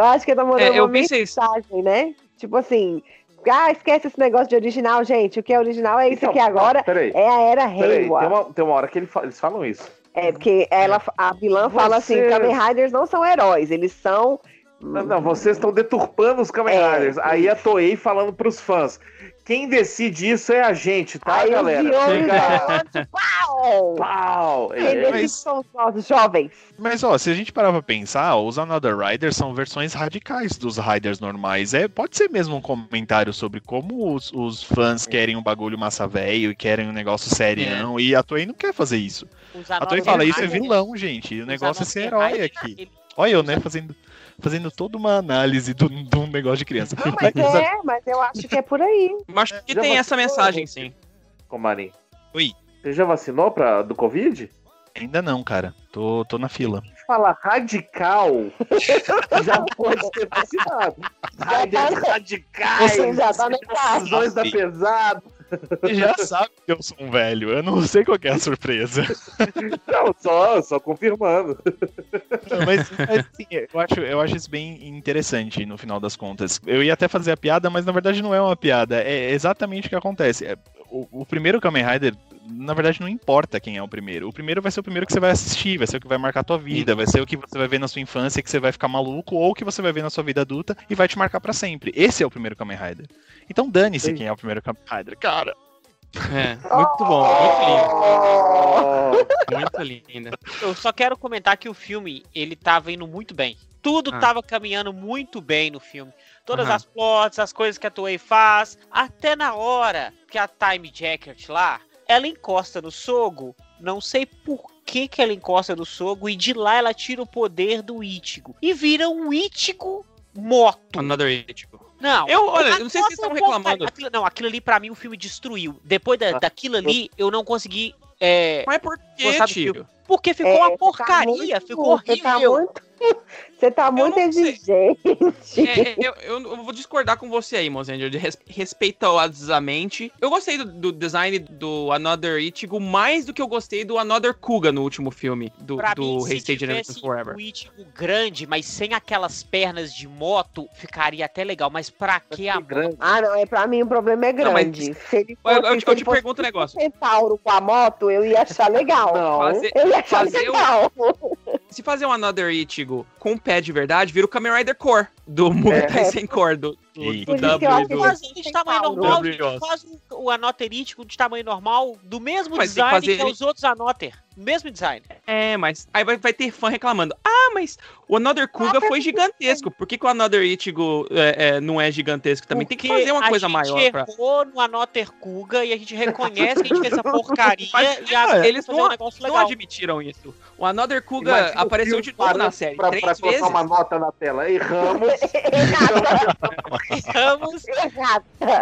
Eu acho que tá mandando É, eu uma pensei isso. mensagem, né? Tipo assim, ah, esquece esse negócio de original, gente. O que é original é isso Então, aqui agora. Peraí, É a era peraí. Tem uma, tem uma hora que ele fa- eles falam isso. É, porque ela, a vilã fala assim: Você- Kamen Riders não são heróis, eles são. Não, não, vocês estão deturpando os Kamen É. Riders. Aí a Toei falando pros fãs. Quem decide isso é a gente, tá, Aí os galera? Fica- Pau! Pau! Quem É, decide mas- são os nossos jovens. Mas ó, se a gente parar pra pensar, os Another Riders são versões radicais dos Riders normais. É, pode ser mesmo um comentário sobre como os, os fãs querem um bagulho massa velho e querem um negócio serião. E a Toei não quer fazer isso. A Toei fala, isso é vilão, gente. O negócio é ser herói aqui. ele- Olha eu, né, fazendo, fazendo toda uma análise do- de um negócio de criança. Não, mas é, mas eu acho que é por aí. Mas acho que Já tem essa vacinou, mensagem, gente? sim. Comarim. Oi. Você já vacinou pra, do Covid? Ainda não, cara. Tô, tô na fila. Fala radical, já pode ter vacinado. Riders radicais, Você já tá no decisões da pesada. Você já sabe que eu sou um velho. Eu não sei qual é a surpresa. Não, só, só confirmando. Não, mas, mas, assim, eu, acho, eu acho isso bem interessante no final das contas. Eu ia até fazer a piada, mas na verdade não é uma piada. É exatamente o que acontece. É, O, o primeiro Kamen Rider, na verdade, não importa quem é o primeiro. O primeiro vai ser o primeiro que você vai assistir, vai ser o que vai marcar a tua vida, vai ser o que você vai ver na sua infância que você vai ficar maluco, ou o que você vai ver na sua vida adulta e vai te marcar pra sempre. Esse é o primeiro Kamen Rider. Então dane-se quem é o primeiro Kamen Rider. Cara, É, muito bom, muito lindo. Muito linda. Eu só quero comentar que o filme, ele tava indo muito bem. Tudo Ah. tava caminhando muito bem no filme. Todas Aham. as plots, as coisas que a Toei faz. Até na hora que a Time Jacket lá, ela encosta no Sogo. Não sei por que, que ela encosta no Sogo. E de lá ela tira o poder do Ichigo. E vira um Ichigo moto. Another Ichigo. Não, Eu, olha, eu não sei se vocês estão reclamando. Aquilo, não, aquilo ali pra mim o filme destruiu. Depois da, Ah. daquilo ali, eu não consegui. É, Mas por do tio? porque ficou É, uma tá porcaria, muito- ficou tá horrível. muito, você tá muito exigente. É, eu, eu- eu vou discordar com você aí, Mozender, de res, respeitosamente. Eu gostei do, do design do Another Ichigo mais do que eu gostei do Another Kuga no último filme, do, Pra do mim, se Hasty Generations Forever. um Ichigo grande, mas sem aquelas pernas de moto, ficaria até legal. Mas pra que a grande. Ah, não, é pra mim o problema é Não, mas- grande. Se ele Eu- eu fosse, te- se eu te fosse pergunto um negócio. centauro com a moto, eu ia achar legal. Não. Fazer- Eu ia achar fazer um- legal. Se fazer um Another Ichigo com um pé de verdade, vira o Kamen Rider Core, do Mugen Sem Core, do, do, Ih. do que eu W que do... faz- Faz ele de tamanho normal. Faz o, o anoterítico de tamanho normal, do mesmo Mas que design que, fazer é ele- os outros anoter. Mesmo design. É, mas aí vai, vai ter fã reclamando. Ah, mas o Another Kuga foi gigantesco. Por que, que o Another Ichigo é, é, não é gigantesco também? Tem que Porque fazer uma coisa a maior gente pra... errou no Anoter Kuga e a gente reconhece que a gente fez essa porcaria Mas, e ah, eles não- um Não admitiram isso. O Another Kuga Imagina apareceu de novo na série, Pra, pra três colocar vezes. uma nota na tela. Erramos. Erramos.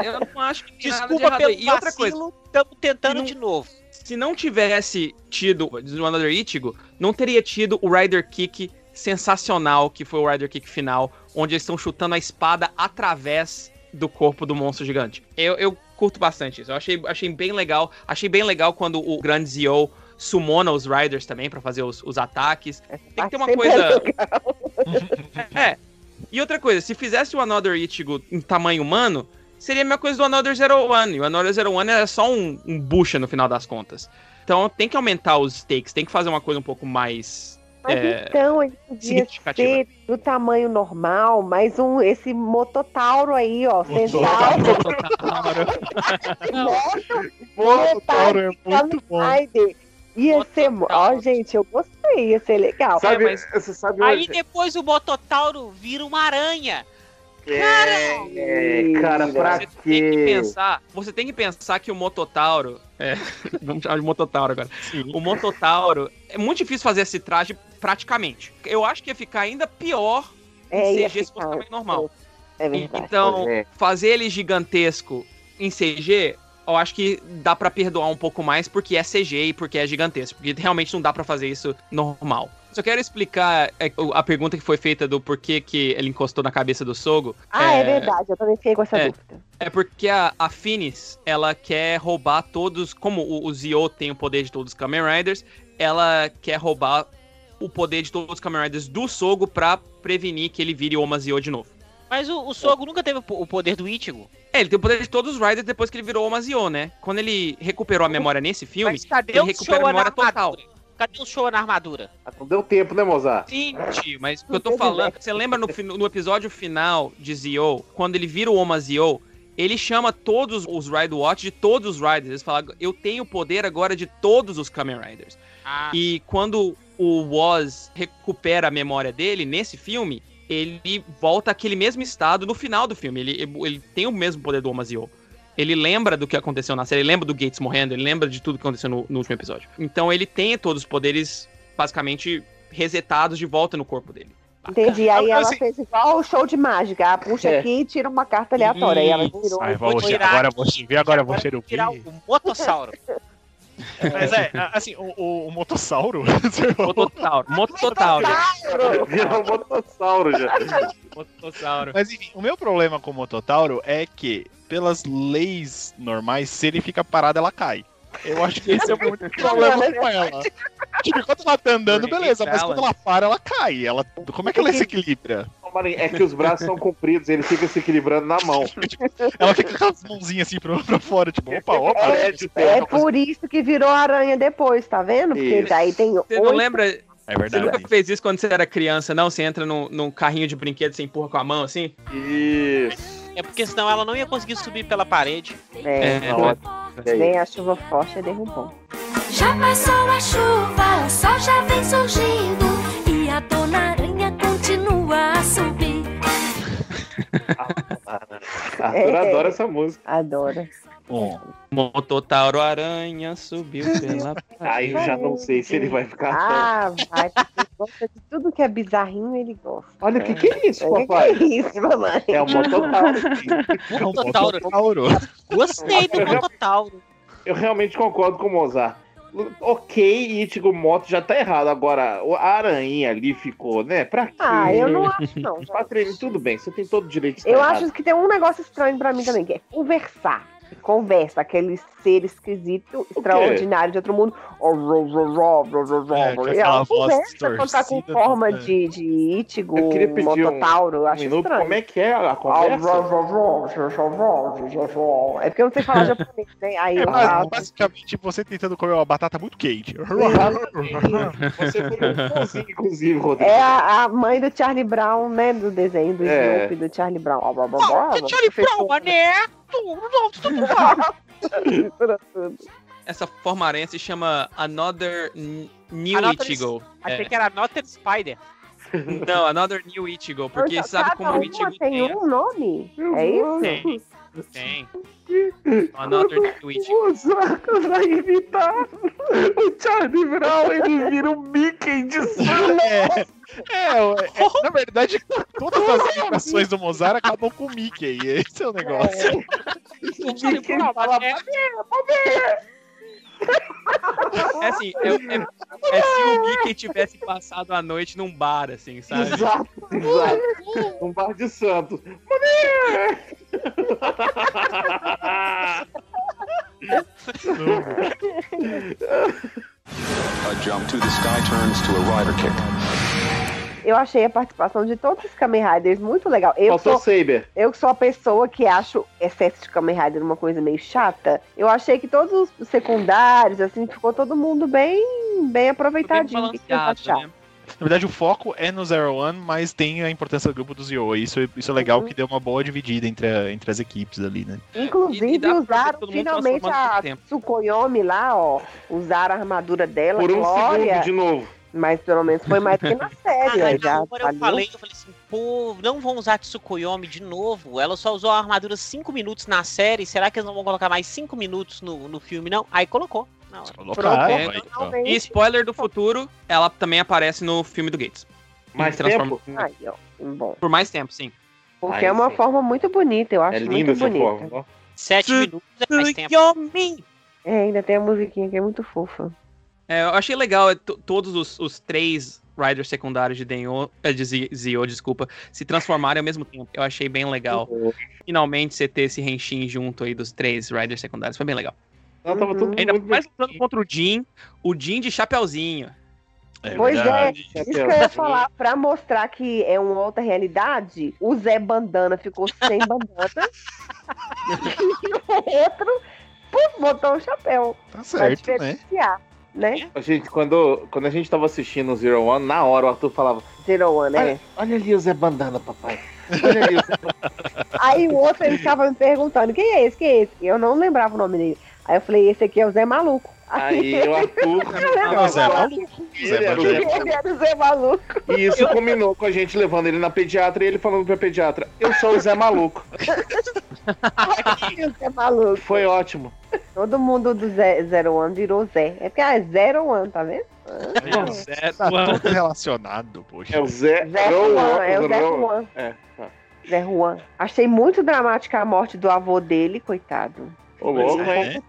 Eu não acho que de Desculpa errado pelo. E outra coisa, estamos tentando não- de novo. Se não tivesse tido o Another Ichigo, não teria tido o Rider Kick sensacional, que foi o Rider Kick final, onde eles estão chutando a espada através do corpo do monstro gigante. Eu, eu curto bastante isso. Eu achei, achei bem legal. Achei bem legal quando o grande Zio sumona os Riders também pra fazer os, os ataques. Tem que ter uma coisa. é. É. E outra coisa, se fizesse o Another Ichigo em tamanho humano, seria a mesma coisa do Another Zero One. E o Another Zero One é só um, um bucha no final das contas. Então tem que aumentar os stakes, tem que fazer uma coisa um pouco mais Mas é, então ele podia ser do tamanho normal, mas um, esse mototauro aí, ó, central. Mototauro é muito bom. Ia ser. Ó, gente, eu gostei, ia ser legal. Sabe, É, mas- você sabe Aí depois o Mototauro vira uma aranha. É, cara, pra Você tem que quê? pensar, você tem que pensar que o Mototauro, é, vamos chamar de Mototauro agora. O Mototauro é muito difícil fazer esse traje praticamente. Eu acho que ia ficar ainda pior É, em CG se fosse tamanho normal. É verdade. Então, É. fazer ele gigantesco em CG, eu acho que dá pra perdoar um pouco mais porque é CG e porque é gigantesco. Porque realmente não dá pra fazer isso normal. Só quero explicar é, a pergunta que foi feita do porquê que ele encostou na cabeça do Sogo. Ah, é, verdade, eu também fiquei com essa é. dúvida. É porque a, a Finis, ela quer roubar todos. Como o, o Zio tem o poder de todos os Kamen Riders, ela quer roubar o poder de todos os Kamen Riders do Sogo pra prevenir que ele vire Oma Zio de novo. Mas o, o Sogo nunca teve o po- o poder do Ichigo. É, ele tem o poder de todos os Riders depois que ele virou Oma Zio, né? Quando ele recuperou a memória nesse filme, Mas cadê ele o recupera a memória total. Cadê o Showa na armadura? Não deu tempo, né, Mozart? Sim, tio, mas o que eu tô falando, você lembra no, no episódio final de Zio, quando ele vira o Oma Zio, ele chama todos os Ride Watch de todos os Riders. Eles falam, eu tenho o poder agora de todos os Kamen Riders. Ah, E quando o Woz recupera a memória dele nesse filme, ele volta àquele mesmo estado no final do filme. Ele, ele tem o mesmo poder do Omazio. Ele lembra do que aconteceu na série, ele lembra do Gates morrendo, ele lembra de tudo que aconteceu no, no último episódio. Então ele tem todos os poderes basicamente resetados de volta no corpo dele. Entendi. Aí ela assim- fez igual o show de mágica. Ela puxa É. aqui e tira uma carta aleatória. Aí ela virou. Ai, vou, Vou tirar agora você vê, agora você vou o tirar quê? o Motossauro. Mas é, assim, o, o, o motossauro. Mototauro, Mototauro. Virou motossauro já. Mototauro. Mas enfim, o meu problema com o Mototauro é que, pelas leis normais, se ele fica parado, ela cai. Eu acho que esse é o meu único problema com ela. Tipo, enquanto ela tá andando, beleza, mas quando ela para, ela cai. Ela, como é que ela se equilibra? Marinho, É que os braços são compridos, ele fica se equilibrando na mão. Ela fica com as mãozinhas assim pra, pra fora, tipo, opa, opa. É, tipo, É por isso que virou aranha depois, tá vendo? Porque Isso. daí tem Você não lembra? É Você verdade. nunca fez isso quando você era criança, não? Você entra num, num carrinho de brinquedo, você empurra com a mão assim? Isso. É porque senão ela não ia conseguir subir pela parede. É, É, aí? vem a chuva forte e derrubou. Já passou a chuva, o sol já vem surgindo e a dona aranha continua a subir. Arthur adora essa música. Adora. Bom, Mototauro Aranha subiu pela Aí eu já não sei se ele vai ficar. Ah, vai, porque ele gosta de tudo que é bizarrinho, ele gosta. Olha, o que, que é isso, O que, que papai? é isso, mamãe? É um mototauro. é um Mototauro. Gostei do Mototauro. Eu realmente concordo com o Mozart. Ok, Ichigo Moto já tá errado. Agora, a aranha ali ficou, né? Pra quê? Ah, eu não acho, não. Patrícia, tudo bem, você tem todo o direito de Eu errado. acho que tem um negócio estranho pra mim também, que é conversar. Conversa, aquele ser esquisito, extraordinário de outro mundo. É, com e aquela ela voz conversa quando tá com forma é. de, de um- Mototauro, Um acho minuto, estranho. como é que é a conversa? É porque eu não sei falar japonês, né? Aí eu Mas, basicamente, você tentando comer uma batata muito quente. Você foi bonzinho, inclusive, Rodrigo. É a, a mãe do Charlie Brown, né? Do desenho do É. Snoopy, do Charlie Brown. Oh, Charlie Brown, mané! Essa forma aranha se chama Another New Another- Ichigo. Achei É. que era Noted Spider. Não, Another New Ichigo, porque sabe cada como o uma Ichigo tem tem. um nome? É isso? Tem. Tem. O Zaca vai imitar o Charlie Brown, ele vira um Mickey de sala. É, é, é, na verdade, todas as imitações do Mozart acabam com o Mickey. Esse é o negócio. O Mickey fala, É assim, é, é- é se o Mickey tivesse passado a noite num bar, assim, sabe? Exato, exato. Um bar de Santos. A jump to the sky turns to a rider kick. Eu achei a participação de todos os Kamen Riders muito legal. Eu Faltou sou, Saber. eu que sou a pessoa que acho excesso de Kamen Rider uma coisa meio chata. Eu achei que todos os secundários, assim, ficou todo mundo bem, bem aproveitadinho. O que que vocês balanceado, né? Na verdade, o foco é no Zero One, mas tem a importância do grupo do Zio. E Isso, isso é legal Uhum. que deu uma boa dividida entre, a- entre as equipes ali, né? Inclusive, E- e usaram finalmente a. Tsukuyomi lá, ó. Usaram a armadura dela, Por um Glória. segundo de novo. Mas pelo menos foi mais do que na série, Ah, já agora eu falei, eu falei assim, pô, não vão usar Tsukuyomi de novo. Ela só usou a armadura 5 minutos na série. Será que eles não vão colocar mais 5 minutos no, no filme, não? Aí colocou. É, ó. Finalmente. E spoiler do futuro, ela também aparece no filme do Gates. Mais Transforma- tempo? Bom. Por mais tempo, sim. Porque Aí é uma sim. forma muito bonita, eu acho É linda muito essa bonita. forma. ó. 7 Tsu- minutos é mais tempo. É, ainda tem a musiquinha que é muito fofa. É, eu achei legal é, to- todos os, os três riders secundários de Denyo, é, de Zi- Zio, desculpa, se transformarem ao mesmo tempo. Eu achei bem legal. Finalmente você ter esse Henshin junto aí dos três riders secundários. Foi bem legal. Não, tava todo Ainda mundo mais lutando contra o Jin, o Jin de chapeuzinho. É pois verdade. é, isso que eu ia falar, pra mostrar que é uma outra realidade, o Zé Bandana ficou sem bandana e o outro puf, botou o chapéu. Tá Pra certo, né? diferenciar, né? A gente, quando, quando a gente tava assistindo o Zero One, na hora o Arthur falava: Zero One, né? Olha, olha ali o Zé Bandana, papai. Olha ali o Zé Aí o outro ele ficava me perguntando: quem é esse? Quem é esse? Eu não lembrava o nome dele. Aí eu falei: esse aqui é o Zé Maluco. Aí o Arthur. Ah, Zé Maluco. Ele Zé era o Maluco. Zé Ele era o Zé Maluco. E isso combinou com a gente levando ele na pediatra e ele falando pra pediatra: Eu sou o Zé Maluco. o Zé Maluco. Foi ótimo. Todo mundo do Zé, Zero One virou Zé. É porque ah, é Zero One, tá vendo? Zé, Tá tudo relacionado, poxa. É o Zé. Zé Ro- Juan, é o Zé Juan. É, tá. Zé Juan. Achei muito dramática a morte do avô dele, coitado. Ô, louco, é.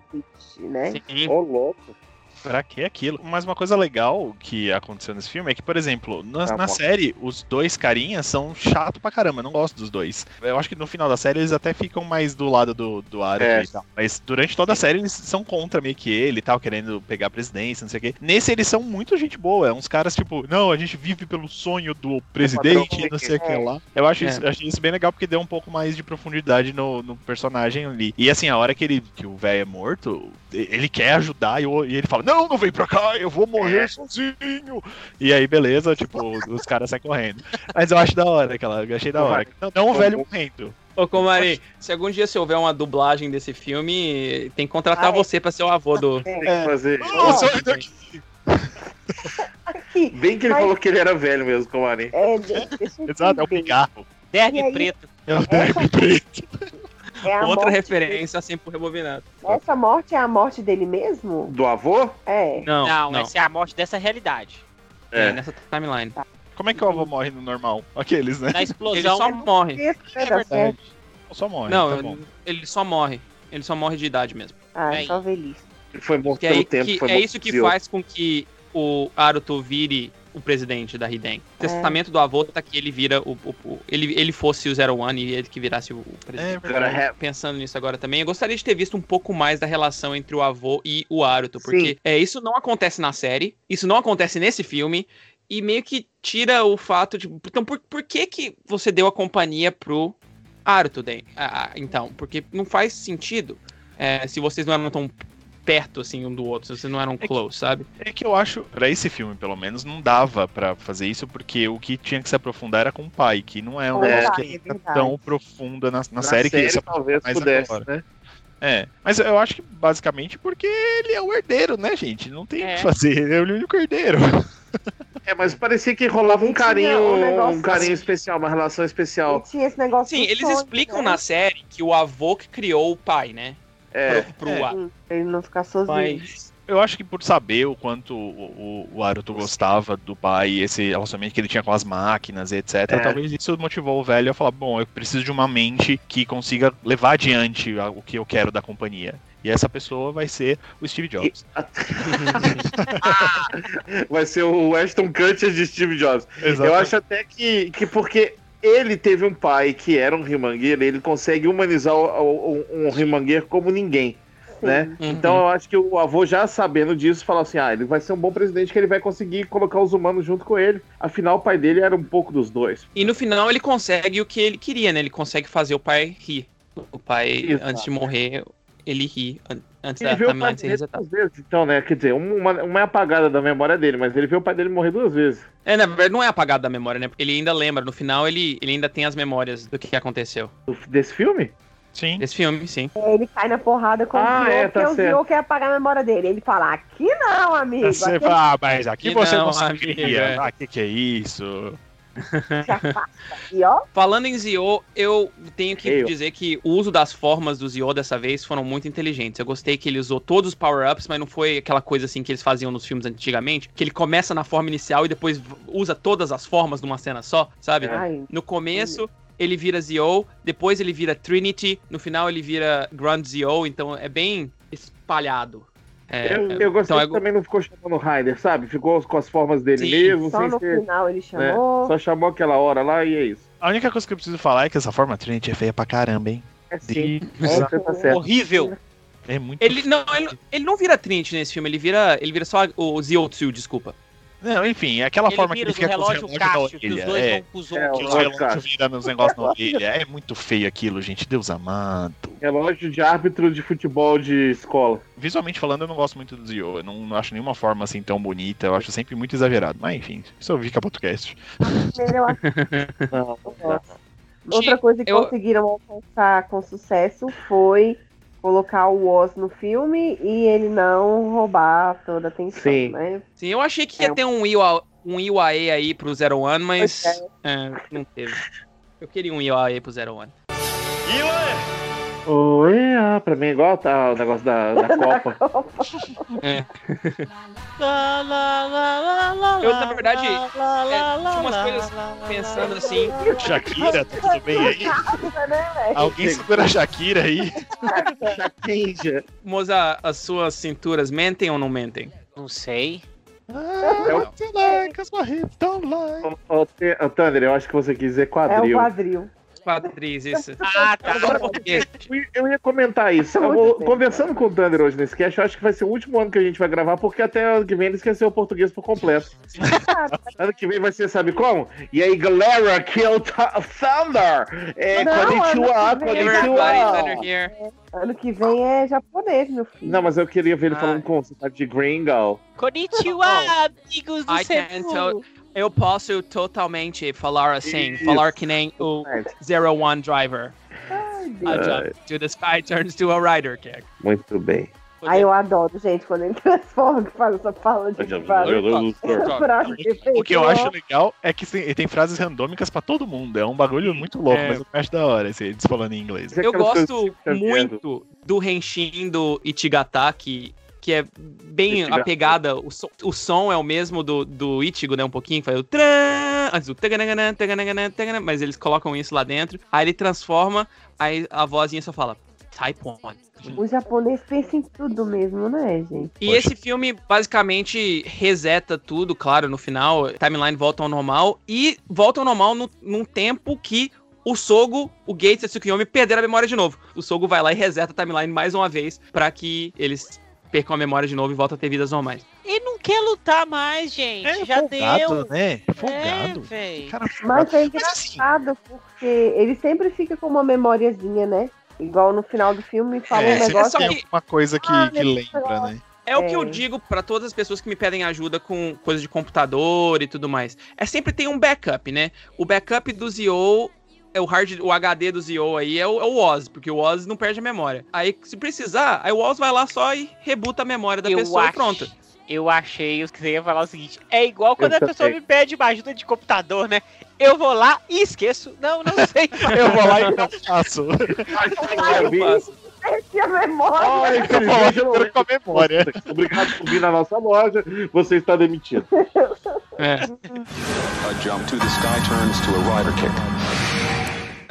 né? Sim. Ô, louco. Pra que aquilo? Mas uma coisa legal que aconteceu nesse filme é que, por exemplo, na, Tá na série, os dois carinhas são chato pra caramba. Eu não gosto dos dois. Eu acho que no final da série eles até ficam mais do lado do, do Aro É. e tal. Mas durante toda a série eles são contra meio que ele e tal, querendo pegar a presidência, não sei o quê. Nesse eles são muito gente boa. É uns caras tipo, não, a gente vive pelo sonho do presidente, não sei o que É. lá. Eu acho É. isso, achei isso bem legal porque deu um pouco mais de profundidade no, no personagem ali. E assim, a hora que ele que o velho é morto, ele quer ajudar e, o- e ele fala: Não, não vem pra cá, eu vou morrer sozinho. E aí, beleza, tipo, os caras saem correndo. Mas eu acho da hora aquela, eu achei da hora. Não, não o velho morrendo. Ô, Comari, se algum dia se houver uma dublagem desse filme, tem que contratar Ah, é. você pra ser o avô do. Tem que fazer. Eu sou daqui. Aqui. Bem que ele Mas- falou que ele era velho mesmo, Comari. É, de- deixa eu Exato, é o pigarro. Derby preto. É o derby preto. É a Outra morte referência assim por rebobinado. dele. Essa morte é a morte dele mesmo? Do avô? É. Não, Não, não. essa é a morte dessa realidade. É, É. nessa timeline. Como é que o avô morre no normal? Aqueles, né? Na Ele explosão. só morre. Isso, né, É tá verdade. certo. Só morre. Não, tá bom. ele só morre. Ele só morre de idade mesmo. Ah, é só velhice. Ele foi morto Que é, pelo aí tempo. que- foi é morto isso que faz com que o Aruto vire o presidente da Hiden. O É. testamento do avô tá que ele vira o, o- o- ele, ele fosse o Zero One e ele que virasse o, o presidente. É é- Pensando nisso agora também, eu gostaria de ter visto um pouco mais da relação entre o avô e o Aruto, porque Sim. é, isso não acontece na série, isso não acontece nesse filme, e meio que tira o fato de. Então, por, por que que você deu a companhia pro Aruto? Ah, ah, então, porque não faz sentido é, se vocês não eram tão perto assim um do outro, se vocês não eram que- close, sabe? É que eu acho, pra esse filme pelo menos, não dava pra fazer isso, porque o que tinha que se aprofundar era com o pai, que não é um É, negócio que é verdade. tão profunda na, na, Na série, que isso talvez mais pudesse, agora. né? É, mas eu acho que basicamente porque ele é o herdeiro, né, gente? Não tem o É. que fazer, ele é o único herdeiro. É, mas parecia que rolava um carinho, um um, carinho assim. especial, uma relação especial. tinha esse negócio Sim, do eles sonho, explicam né? na série que o avô que criou o pai, né? É, Pro, pro É. Pra ele não ficar sozinho. Mas Eu acho que por saber o quanto o, o, o Aruto gostava do pai, esse relacionamento que ele tinha com as máquinas, etc., É. talvez isso motivou o velho a falar: bom, eu preciso de uma mente que consiga levar adiante o que eu quero da companhia. E essa pessoa vai ser o Steve Jobs. vai ser o Ashton Kutcher de Steve Jobs. Eu Exatamente. acho até que, que porque ele teve um pai que era um rimangueiro, ele consegue humanizar o- o- um, um rimangueiro como ninguém, né? Uhum. Então eu acho que o avô já sabendo disso, fala assim, ah, ele vai ser um bom presidente que ele vai conseguir colocar os humanos junto com ele. Afinal, o pai dele era um pouco dos dois. E no final ele consegue o que ele queria, né? Ele consegue fazer o pai rir. O pai, Exato. antes de morrer, ele ri. Antes Ele da viu o pai dele resetada. duas vezes, então, né? Quer dizer, uma, uma é apagada da memória dele, mas ele viu o pai dele morrer duas vezes. É, na verdade, não é apagado da memória, né? Ele ainda lembra. No final, ele, ele ainda tem as memórias do que aconteceu. Desse filme? Sim. Desse filme, sim. Ele cai na porrada com Ah, o Zio, é, tá porque o certo. Zio quer apagar a memória dele. Ele fala, aqui não, amigo. Você Aqui fala, ah, mas aqui Que você não, não, sabia. é. Ah, que que é isso? Se afasta. E ó, Falando em Zio, eu tenho que Eu. dizer que o uso das formas do Zio dessa vez foram muito inteligentes. Eu gostei que ele usou todos os power-ups, mas não foi aquela coisa assim que eles faziam nos filmes antigamente, que ele começa na forma inicial e depois usa todas as formas numa cena só, sabe? ai, No começo, ele vira Zio, depois ele vira Trinity, no final ele vira Grand Zio, então é bem espalhado. É, eu, eu gostei então é que também não ficou chamando Ryder, sabe? Ficou com as formas dele Sim. mesmo, só sem no ser. final ele né? chamou. Só chamou aquela hora lá e é isso. A única coisa que eu preciso falar é que essa forma Trinity é feia pra caramba, hein? É sim. De- É, tá. Horrível. É muito Ele não, ele, ele não vira Trinity nesse filme, ele vira, ele vira só o Zio-Tsu, desculpa. Não, enfim, é aquela Ele forma que ele fica com os relógio relógios na Cássio, que os orelha. dois É, vão pros É, outros. que os relógio relógios viram nos negócios na orelha. É muito feio aquilo, gente. Deus amado. Relógio de árbitro de futebol de escola. Visualmente falando, eu não gosto muito do Zio. Eu não, não acho nenhuma forma assim tão bonita. Eu acho sempre muito exagerado. Mas enfim, isso eu vi que é podcast. Eu acho Não, Outra coisa que eu- conseguiram alcançar com sucesso foi colocar o Oz no filme e ele não roubar toda a atenção, Sim. né? Sim, eu achei que ia É. ter um IUA, um IUAE aí pro Zero One, mas Pois é, não teve. Eu queria um IUAE pro Zero One. Oi, ah, pra mim é igual tá o negócio da, da Copa. Lá, lá, Eu, na verdade, é, tinha umas coisas Pensando assim, Shakira, tá tudo bem aí? Né? Alguém segura a Shakira aí? Shakira. Moza, as suas cinturas mentem ou não mentem? Não sei. Ah, sei lá, que as barrigas tão lá. Ô, Thunder, eu acho que você quis dizer É o quadril. Quadris, isso. Ah, tá. Agora português. Eu ia- comentar isso. Eu vou- conversando com o Thunder hoje nesse cast, eu acho que vai ser o último ano que a gente vai gravar, porque até ano que vem ele esqueceu o português por completo. ano que vem vai ser, sabe como? E aí, galera, aqui é o Th- Thunder! É, Não, konnichiwa, ano que vem- Everybody konnichiwa! here. Ano que vem é japonês, meu filho. Não, mas eu queria ver ele Ah. falando com sotaque de gringo. Konnichiwa, amigos do I Eu posso totalmente falar assim, Isso. falar que nem o Zero One Driver. Ai, Deus. A jump to the sky turns to a rider kick. Muito bem. Ai, eu adoro, gente, quando ele transforma, que faz essa fala de. O que eu acho legal é que tem, tem frases randômicas pra todo mundo. É um bagulho muito louco, É. mas eu acho da hora esse eles falando em inglês. Eu gosto muito do Henshin do Ichigata, que, que é bem Ichigata. a pegada. O som, o som é o mesmo do, do Ichigo, né? Um pouquinho, faz o tran, antes do taganagana, taganagana, taganagana, mas eles colocam isso lá dentro. Aí ele transforma, aí a vozinha só fala Taipon. O japonês pensa em tudo mesmo, né, gente? E Poxa. esse filme basicamente reseta tudo, claro, no final, timeline volta ao normal e volta ao normal no, num tempo que o Sogo, o Gates e a Tsukiyomi perderam a memória de novo. O Sogo vai lá e reseta a timeline mais uma vez pra que eles percam a memória de novo e voltem a ter vidas normais. Ele não quer lutar mais, gente. É Já folgado, deu. né? É, Folgado. velho. Cara, Mas é assim- engraçado, porque ele sempre fica com uma memoriazinha, né? Igual no final do filme, fala é, um sempre negócio. só tem que- uma coisa que, Ah, que lembra, né? É o que eu É. digo pra todas as pessoas que me pedem ajuda com coisa de computador e tudo mais. É sempre tem um backup, né? O backup do Zio é o hard, o HD do Zio aí é o, é o Oz, porque o Oz não perde a memória. Aí se precisar, aí o Oz vai lá só e rebuta a memória da Eu pessoa e acho- pronto. Eu achei que você ia falar o seguinte: é igual quando Eu a pessoa me pede uma ajuda de computador, né? Eu vou lá e esqueço. Não, não sei. Eu vou lá e não faço. Eu é a memória. Ai, Eu eu e com a memória. Obrigado por vir na nossa loja. Você está demitido. É. A jump to the sky turns to a rider kick.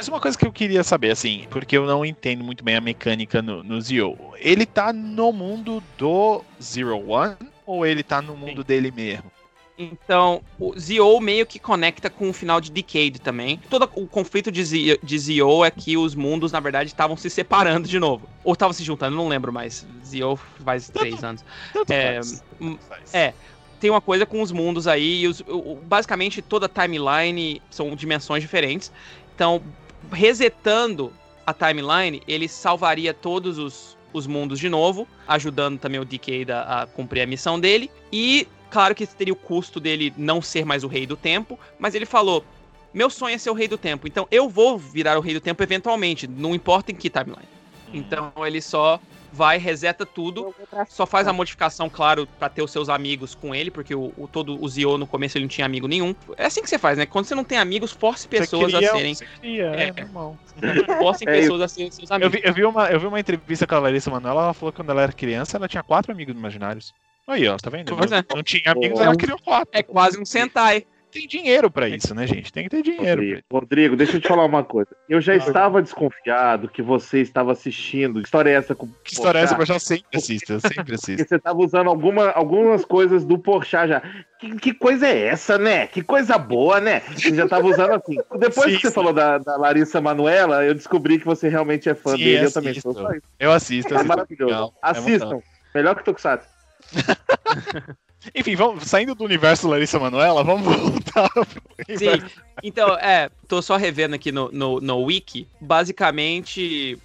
Mas uma coisa que eu queria saber, assim, porque eu não entendo muito bem a mecânica no, no Zio. Ele tá no mundo do Zero One ou ele tá no mundo dele mesmo? Então, o Zio meio que conecta com o final de Decade também. Todo o conflito de Zio, de Zio é que os mundos, na verdade, estavam se separando de novo. Ou estavam se juntando, não lembro mais. Zio faz três anos. Tanto É, faz. hum, Faz. é. Tem uma coisa com os mundos aí, os- basicamente toda a timeline são dimensões diferentes. Então, resetando a timeline, ele salvaria todos os, os mundos de novo, ajudando também o DK a, a cumprir a missão dele. E, claro que teria o custo dele não ser mais o rei do tempo, mas ele falou: meu sonho é ser o rei do tempo, então eu vou virar o rei do tempo eventualmente, não importa em que timeline. Então ele só vai, reseta tudo, só faz a modificação, claro, pra ter os seus amigos com ele, porque o, o- todo o Zio no começo ele não tinha amigo nenhum. É assim que você faz, né? Quando você não tem amigos, force pessoas cria- a serem. você cria, é, É. normal. Forcem É, pessoas a serem seus Eu amigos. vi, eu, vi uma, eu vi uma entrevista com a Larissa Manoela, ela falou que quando ela era criança, ela tinha quatro amigos imaginários. Aí, ó, tá vendo? Pois não, é. não tinha amigos, É ela criou quatro. É quase um Sentai. Tem dinheiro pra isso, né, gente? Tem que ter dinheiro. Rodrigo, Rodrigo, deixa eu te falar uma coisa. Eu já estava desconfiado que você estava assistindo. Que história é essa com Que história é essa? Eu já sempre assisto, eu sempre Porque assisto. você estava usando alguma, algumas coisas do Porchat já. Que, que coisa é essa, né? Que coisa boa, né? Você já estava usando assim. Depois Sim, que você sim. falou da, da Larissa Manuela, eu descobri que você realmente é fã Sim, dele. Eu assisto. também sou. Só isso. Eu assisto, É assisto. maravilhoso. legal. É muito Assistam. Melhor que Tokusatsu. Enfim, vamos, saindo do universo Larissa Manoela, vamos voltar pro Sim, então, é, tô só revendo aqui no, no, no Wiki. Basicamente,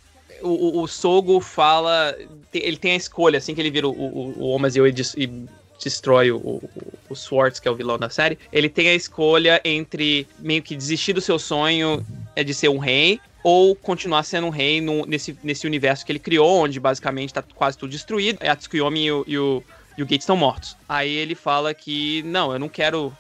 o, o, o Sogo fala. Ele tem a escolha, assim que ele vira o, o, o Omazeo e, e destrói o, o, o Swartz, que é o vilão da série. Ele tem a escolha entre meio que desistir do seu sonho é de ser um rei. Ou continuar sendo um rei no- nesse, nesse universo que ele criou, onde basicamente tá quase tudo destruído. É a Tsukuyomi e o, e o, e o Gates estão mortos. Aí ele fala que, não, eu não quero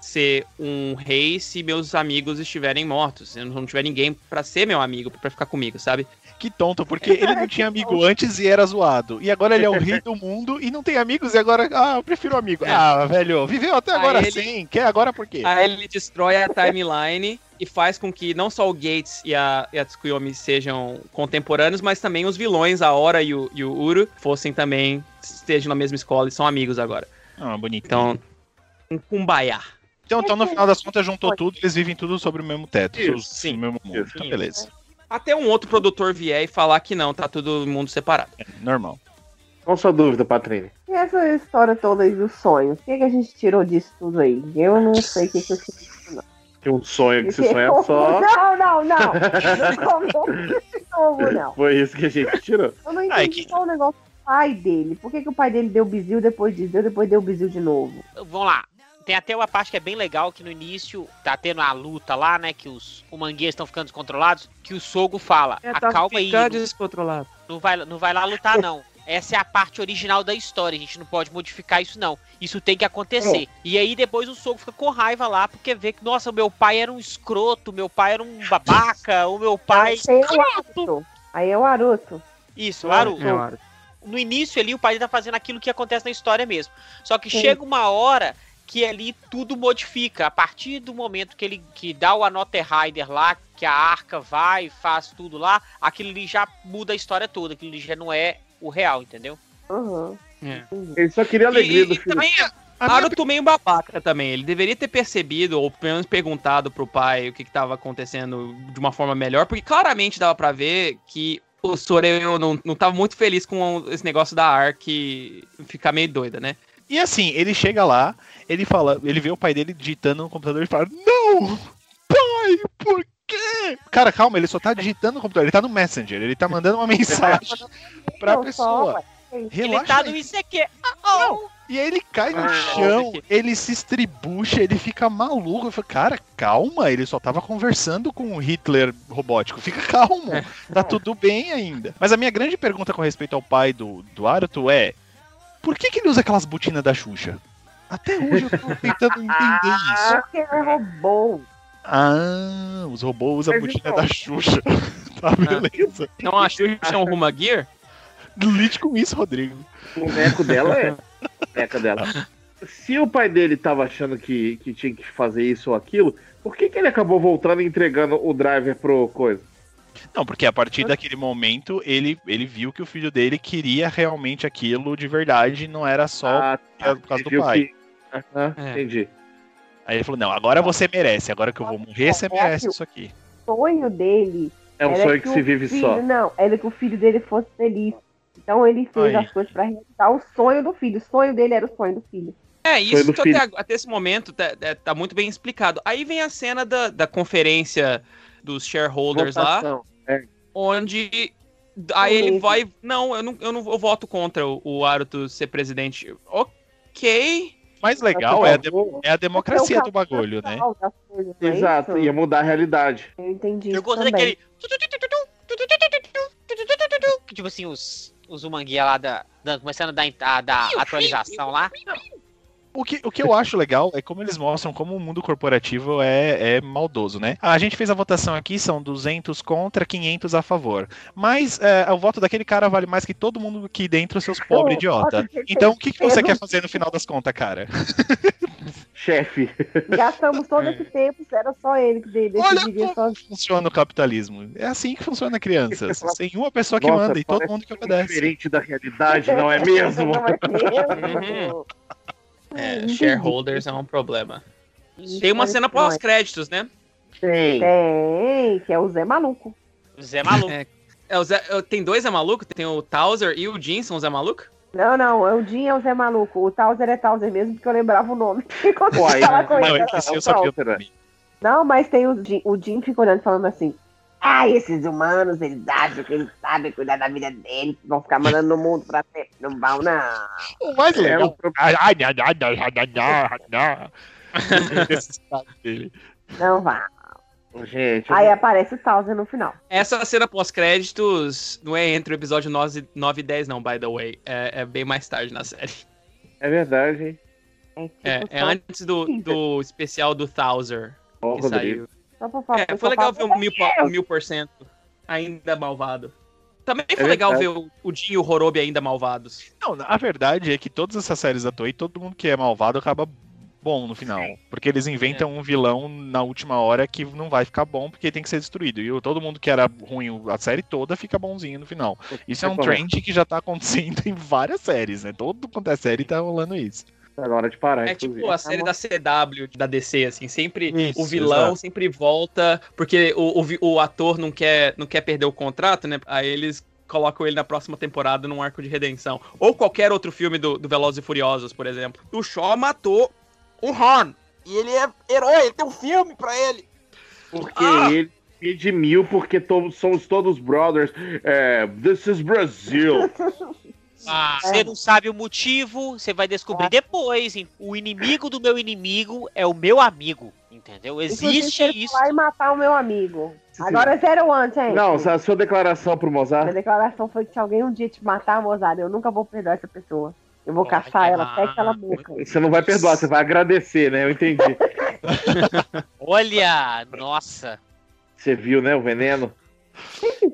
ser um rei se meus amigos estiverem mortos. Se não tiver ninguém pra ser meu amigo, pra ficar comigo, sabe? Que tonto, porque ele não tinha amigo antes e era zoado. E agora ele é o rei do mundo e não tem amigos e agora, ah, eu prefiro amigo. É. Ah, velho, viveu até agora ele- sem, quer agora por quê? Aí ele destrói a timeline e faz com que não só o Gates e a, e a Tsukuyomi sejam contemporâneos, mas também os vilões, a Ora e o, e o Uru, fossem também, estejam na mesma escola e são amigos agora. Ah, bonito. Então, um kumbaya. Então, então, no final das contas, juntou tudo, eles vivem tudo sobre o mesmo teto, Isso, so- sim. no mesmo mundo. Isso. Então, beleza. Até um outro produtor vier e falar que não, tá todo mundo separado. É, normal. Qual sua dúvida, Patrine? E essa história toda aí dos sonhos? O que, que a gente tirou disso tudo aí? Eu não sei o que, que eu tirei. Tem um sonho que se sonha só. Não, não, não. Não começa de novo, não. Foi isso que a gente tirou. Eu não Ah, é entendi que- qual o negócio do pai dele. Por que, que o pai dele deu bizil depois disso? Deu depois deu bizil de novo. Vamos lá. Tem até uma parte que é bem legal, que no início tá tendo a luta lá, né? Que os humanguês estão ficando descontrolados. Que o Sogo fala, É, tá acalma aí, não, descontrolado. não vai, não vai lá lutar não. Essa é a parte original da história, a gente não pode modificar isso não. Isso tem que acontecer. E aí depois o Sogo fica com raiva lá, porque vê que, nossa, meu pai era um escroto, meu pai era um babaca, o meu pai... Aí é o Aruto. Aí é o Aruto. Isso, Naruto. É, Maru. no início ali o pai tá fazendo aquilo que acontece na história mesmo. Só que Sim. chega uma hora que ali tudo modifica. A partir do momento que ele que dá o Another Rider lá, que a arca vai e faz tudo lá, aquilo ali já muda a história toda, aquilo ali já não é o real, entendeu? Uhum. Ele só queria alegria E, do e filho. também, Naruto meio babaca também. Ele deveria ter percebido, ou pelo menos perguntado pro pai o que, que tava acontecendo de uma forma melhor, porque claramente dava pra ver que o Soreu não, não tava muito feliz com esse negócio da Ark ficar meio doida, né? E assim, ele chega lá, ele fala, ele vê o pai dele digitando no computador e fala: Não! Pai, por quê? Cara, calma, ele só tá digitando no computador, ele tá no Messenger, ele tá mandando uma mensagem pra Não, pessoa. só, Ele tá no ICQ. Oh, E aí ele cai no Ah, chão, ele se estribucha, ele fica maluco. Eu falo, cara, calma, ele só tava conversando com o Hitler robótico. Fica calmo, tá tudo bem ainda. Mas a minha grande pergunta com respeito ao pai do, do Aruto é: por que, que ele usa aquelas botinas da Xuxa? Até hoje eu tô tentando entender isso. Porque é robô. Ah, os robôs usam a botina então- da Xuxa. tá, beleza. Então a Xuxa é um Ruma Gear? Lide com isso, Rodrigo. O boneco dela é. O boneco dela. Se o pai dele tava achando que, que tinha que fazer isso ou aquilo, por que, que ele acabou voltando e entregando o driver pro coisa? Não, porque a partir daquele momento ele, ele viu que o filho dele queria realmente aquilo de verdade, não era só Ah, por causa ele do pai. que- Aham, É. Entendi. Aí ele falou: Não, agora você merece, agora que eu vou morrer, você merece isso aqui. O sonho dele É um sonho que o se vive filho, só. Não, era que o filho dele fosse feliz. Então ele fez Aí. as coisas pra realizar o sonho do filho. O sonho dele era o sonho do filho. É, isso do até, até esse momento tá, tá- tá muito bem explicado. Aí vem a cena da, da conferência dos shareholders lá, Votação. É. onde Aí ele vai. Não, eu não, eu não eu voto contra o, o Aruto ser presidente. Ok. mais legal é a, de- é a democracia do bagulho, né? coisas, é Exato, isso? ia mudar a realidade. Eu entendi Eu gostei também. daquele. Que, tipo assim, os, os Umanguia lá da, da- começando a dar, a dar atualização lá. O que, o que eu acho legal é como eles mostram como o mundo corporativo é, é maldoso, né? A gente fez a votação aqui, são 200 contra, 500 a favor. Mas é, o voto daquele cara vale mais que todo mundo aqui dentro, seus pobres idiota. Então o que, que você quer fazer no final das contas, cara? Chefe. Gastamos todo esse tempo, era só ele que de- Olha decidiria como sozinho. funciona o capitalismo. É assim que funciona crianças. Tem uma pessoa que Nossa, manda e todo mundo que obedece. Diferente da realidade, não é mesmo? Não é mesmo? É, shareholders é um problema. Tem uma cena pós-créditos, né? Tem. Tem, que é o Zé Maluco. Zé Maluco. É, é o Zé- é, tem dois Zé Maluco? Tem o Towser e o Jim são o Zé Maluco? Não, não, é o Jim é o Zé Maluco. O Towser é Towser mesmo, porque eu lembrava o nome. Quando Pô, aí, fala com mas ele. esse eu é o sabia Walter, também. Não, mas tem o Jim, o Jim fica olhando e falando assim. Ah, esses humanos, eles acham que eles sabem cuidar da vida deles, vão ficar mandando no mundo pra sempre. Não vão, não. O mais legal. Não vá. Gente, Aí eu... aparece o Towser no final. Essa cena pós-créditos não é entre o episódio 9, 9 e 10, não, by the way. É, é bem mais tarde na série. É verdade, hein? É, tipo é, é antes do, do especial do Towser. Oh, que Rodrigo. saiu só pra falar. É, foi legal ver o mil, o mil por cento ainda malvado. Também foi É legal verdade. ver o, o Jin e o Horobi ainda malvados. Não, a verdade é que todas essas séries da Toei, todo mundo que é malvado acaba bom no final. Porque eles inventam um vilão na última hora que não vai ficar bom porque tem que ser destruído. E o- todo mundo que era ruim a série toda fica bonzinho no final. Isso é um trend que já tá acontecendo em várias séries, né? Todo quanto é série tá rolando isso. Tá na hora de parar, É inclusive. tipo a série da CW, da DC, assim, sempre Isso, o vilão exato. sempre volta, porque o, o, o ator não quer, não quer perder o contrato, né? Aí eles colocam ele na próxima temporada num arco de redenção. Ou qualquer outro filme do, do Velozes e Furiosos, por exemplo. O Shaw matou o Han. E ele é herói, ele tem um filme pra ele. Porque Ah! ele redimiu, porque todos, somos todos brothers. É, this is Brazil. Ah, você não sabe o motivo, você vai descobrir depois. hein? O inimigo do meu inimigo é o meu amigo. Entendeu? Inclusive, Existe ele isso. vai matar o meu amigo. Agora é zero one, gente. Não, a sua declaração pro Minha Mozart. declaração foi que se alguém um dia te matar, Mozart, eu nunca vou perdoar essa pessoa. Eu vou Olha, caçar ela ah, até que ela morra. Você não vai perdoar, você vai agradecer, né? Eu entendi. Olha, nossa. Você viu, né, o veneno?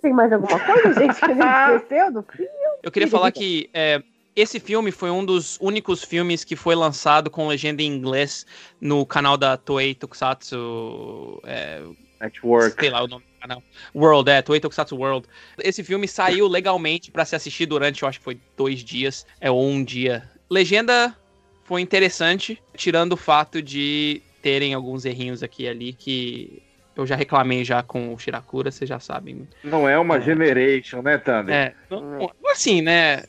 Tem mais alguma coisa, gente, que a gente esqueceu do filme? Eu queria falar que é, esse filme foi um dos únicos filmes que foi lançado com legenda em inglês no canal da Toei Tokusatsu. É, Network. sei lá o nome do canal. World, é, Toei Tokusatsu World. Esse filme saiu legalmente pra se assistir durante, eu acho que foi dois dias, é ou um dia. Legenda foi interessante, tirando o fato de terem alguns errinhos aqui e ali que eu já reclamei já com o Shirakura, vocês já sabem. Não é uma generation, né, Thunder? É, assim, né?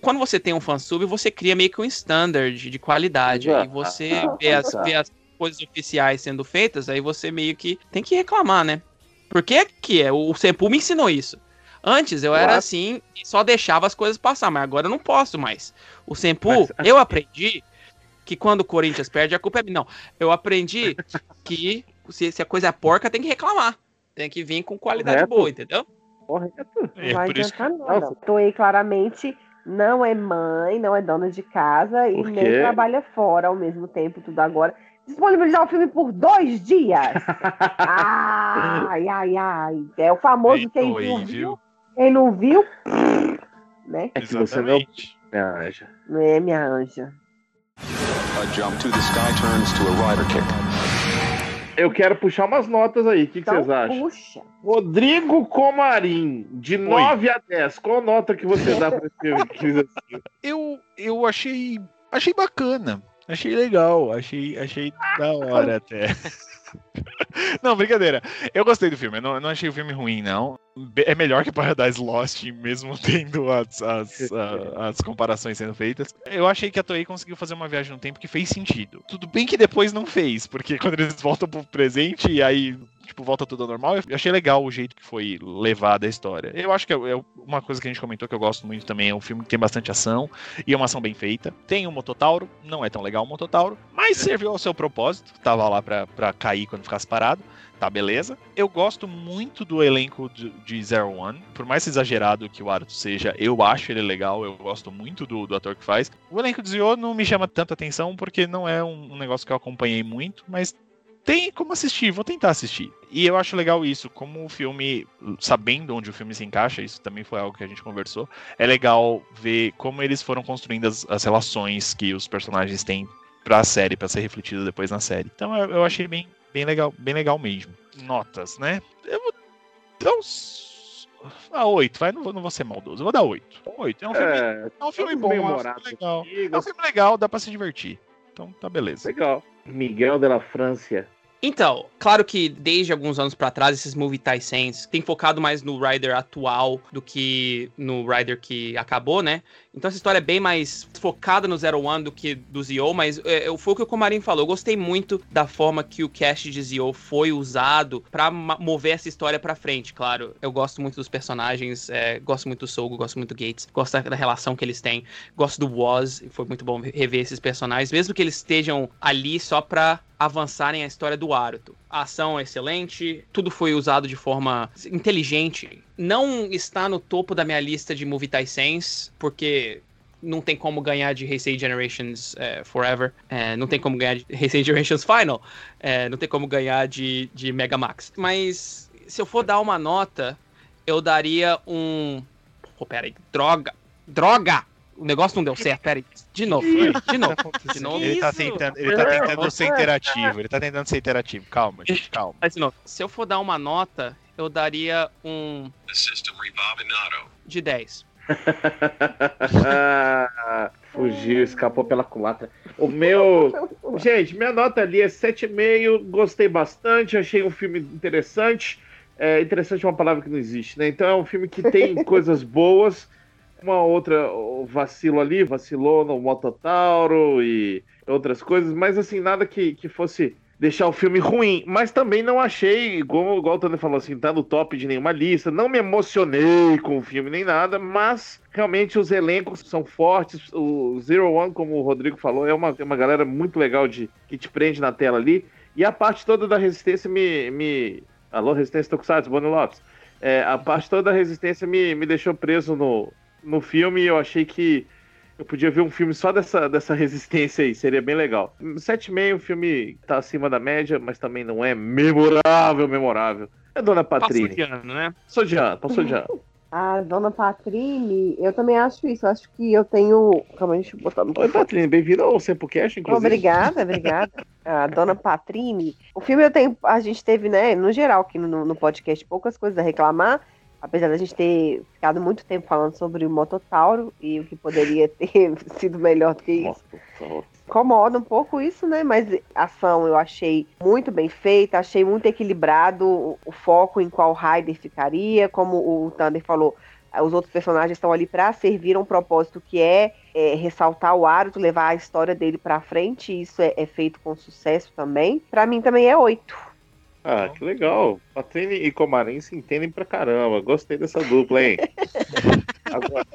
Quando você tem um fansub, você cria meio que um standard de qualidade. Exato. Aí você vê as, vê as coisas oficiais sendo feitas, aí você meio que tem que reclamar, né? Por que que é? O Senpu me ensinou isso. Antes eu era assim e só deixava as coisas passar, mas agora eu não posso mais. O Senpu, Mas- eu aprendi que quando o Corinthians perde, a culpa é minha. Não, eu aprendi que se, se a coisa é porca, tem que reclamar. Tem que vir com qualidade Correto. boa, entendeu? Correto. Não É, vai por isso adiantar nada. Toei claramente não é mãe, não é dona de casa e nem trabalha fora ao mesmo tempo, tudo agora. Disponibilizar o filme por dois dias. ai, ai, ai. É o famoso quem viu, viu? viu. Quem não viu, né? É que você não me anja. Não é minha anja. A jump to the sky turns to a rider kick. Eu quero puxar umas notas aí. O que, que Então, vocês acham? puxa. Rodrigo Comarim, de 9 a 10. Qual nota que você dá pra esse filme? Eu, eu achei. Achei bacana. Achei legal. Achei, achei da hora até. Não, brincadeira. Eu gostei do filme. Eu não, não achei o filme ruim, não. É melhor que Paradise Lost, mesmo tendo as, as, a- as comparações sendo feitas. Eu achei que a Toei conseguiu fazer uma viagem no tempo que fez sentido. Tudo bem que depois não fez, porque quando eles voltam pro presente e aí tipo, volta tudo ao normal. Eu achei legal o jeito que foi levada a história. Eu acho que é, é uma coisa que a gente comentou que eu gosto muito também. É um filme que tem bastante ação e é uma ação bem feita. Tem o Mototauro, não é tão legal o Mototauro, mas serviu ao seu propósito. Tava lá pra, pra cair quando ficasse parado tá, beleza. Eu gosto muito do elenco de, de Zero One. Por mais exagerado que o Aruto seja, eu acho ele legal, eu gosto muito do, do ator que faz. O elenco de Zio não me chama tanta atenção, porque não é um, um negócio que eu acompanhei muito, mas tem como assistir, vou tentar assistir. E eu acho legal isso, como o filme, sabendo onde o filme se encaixa, isso também foi algo que a gente conversou, é legal ver como eles foram construindo as, as relações que os personagens têm pra série, para ser refletido depois na série. Então eu, eu achei bem, bem legal, bem legal mesmo. Notas, né? Eu vou dar uns. Ah, oito, vai, não vou, não vou ser maldoso. Eu vou dar oito. Oito. É um filme, É, é um filme bom, é um filme legal. É um filme legal, dá pra se divertir. Então tá beleza. Legal. Miguel de la Francia. Então, claro que desde alguns anos pra trás, esses movie Taisens têm focado mais no Rider atual do que no Rider que acabou, né? Então essa história é bem mais focada no Zero One do que do Zio, mas é, foi o que o Comarim falou. Eu gostei muito da forma que o cast de Zio foi usado pra ma- mover essa história pra frente, claro. Eu gosto muito dos personagens, é, gosto muito do Sogo, gosto muito do Gates, gosto da, da relação que eles têm, gosto do Woz, foi muito bom rever esses personagens, mesmo que eles estejam ali só pra avançarem a história do Aruto. A ação é excelente, tudo foi usado de forma inteligente. Não está no topo da minha lista de Movie Taisens, porque não tem como ganhar de Heisei Generations eh, Forever, eh, não tem como ganhar de Heisei Generations Final, eh, não tem como ganhar de, de Mega Max. Mas se eu for dar uma nota, eu daria um. Pô, peraí, droga! Droga! O negócio não deu certo, peraí. De novo, de novo, de novo. Ele tá, tentando, ele tá tentando ser interativo, ele tá tentando ser interativo. Calma, gente, calma. Mas de novo, se eu for dar uma nota, eu daria um de 10. Ah, Fugiu, escapou pela culatra. O meu. Gente, minha nota ali é 7,5. Gostei bastante, achei um filme interessante. É, interessante é uma palavra que não existe, né? Então é um filme que tem coisas boas. Uma outra vacilo ali, vacilou no Mototauro e outras coisas, mas assim, nada que, que fosse deixar o filme ruim. Mas também não achei, igual, igual o Tony falou assim, tá no top de nenhuma lista. Não me emocionei com o filme nem nada, mas realmente os elencos são fortes. O Zero One, como o Rodrigo falou, é uma, é uma galera muito legal de que te prende na tela ali. E a parte toda da resistência me. me... Alô, Resistência Tokusatsu, Bonnie Lopes. É, a parte toda da resistência me, me deixou preso no, no filme eu achei que eu podia ver um filme só dessa, dessa resistência aí, seria bem legal. 7,5, o filme tá acima da média, mas também não é memorável, memorável. É Dona Patrini. Passou de ano, né? Passou de ano, passou de ano. A dona Patrine, eu também acho isso. Eu acho que eu tenho. Calma, deixa eu botar no Oi, Patrini, bem-vindo ao Sempocast, inclusive. Obrigada, obrigada. A dona Patrine. O filme eu tenho. A gente teve, né, no geral, aqui no, no podcast, poucas coisas a reclamar. Apesar da gente ter ficado muito tempo falando sobre o Mototauro e o que poderia ter sido melhor do que isso. Incomoda um pouco isso, né? Mas a ação eu achei muito bem feita, achei muito equilibrado o, o foco em qual Ryder ficaria, como o Thunder falou, os outros personagens estão ali para servir a um propósito que é, é, ressaltar o Aruto, levar a história dele para frente, e isso é, é feito com sucesso também. Para mim também é oito. Ah, que legal. Patrini e Comarim se entendem pra caramba. Gostei dessa dupla, hein? Agora...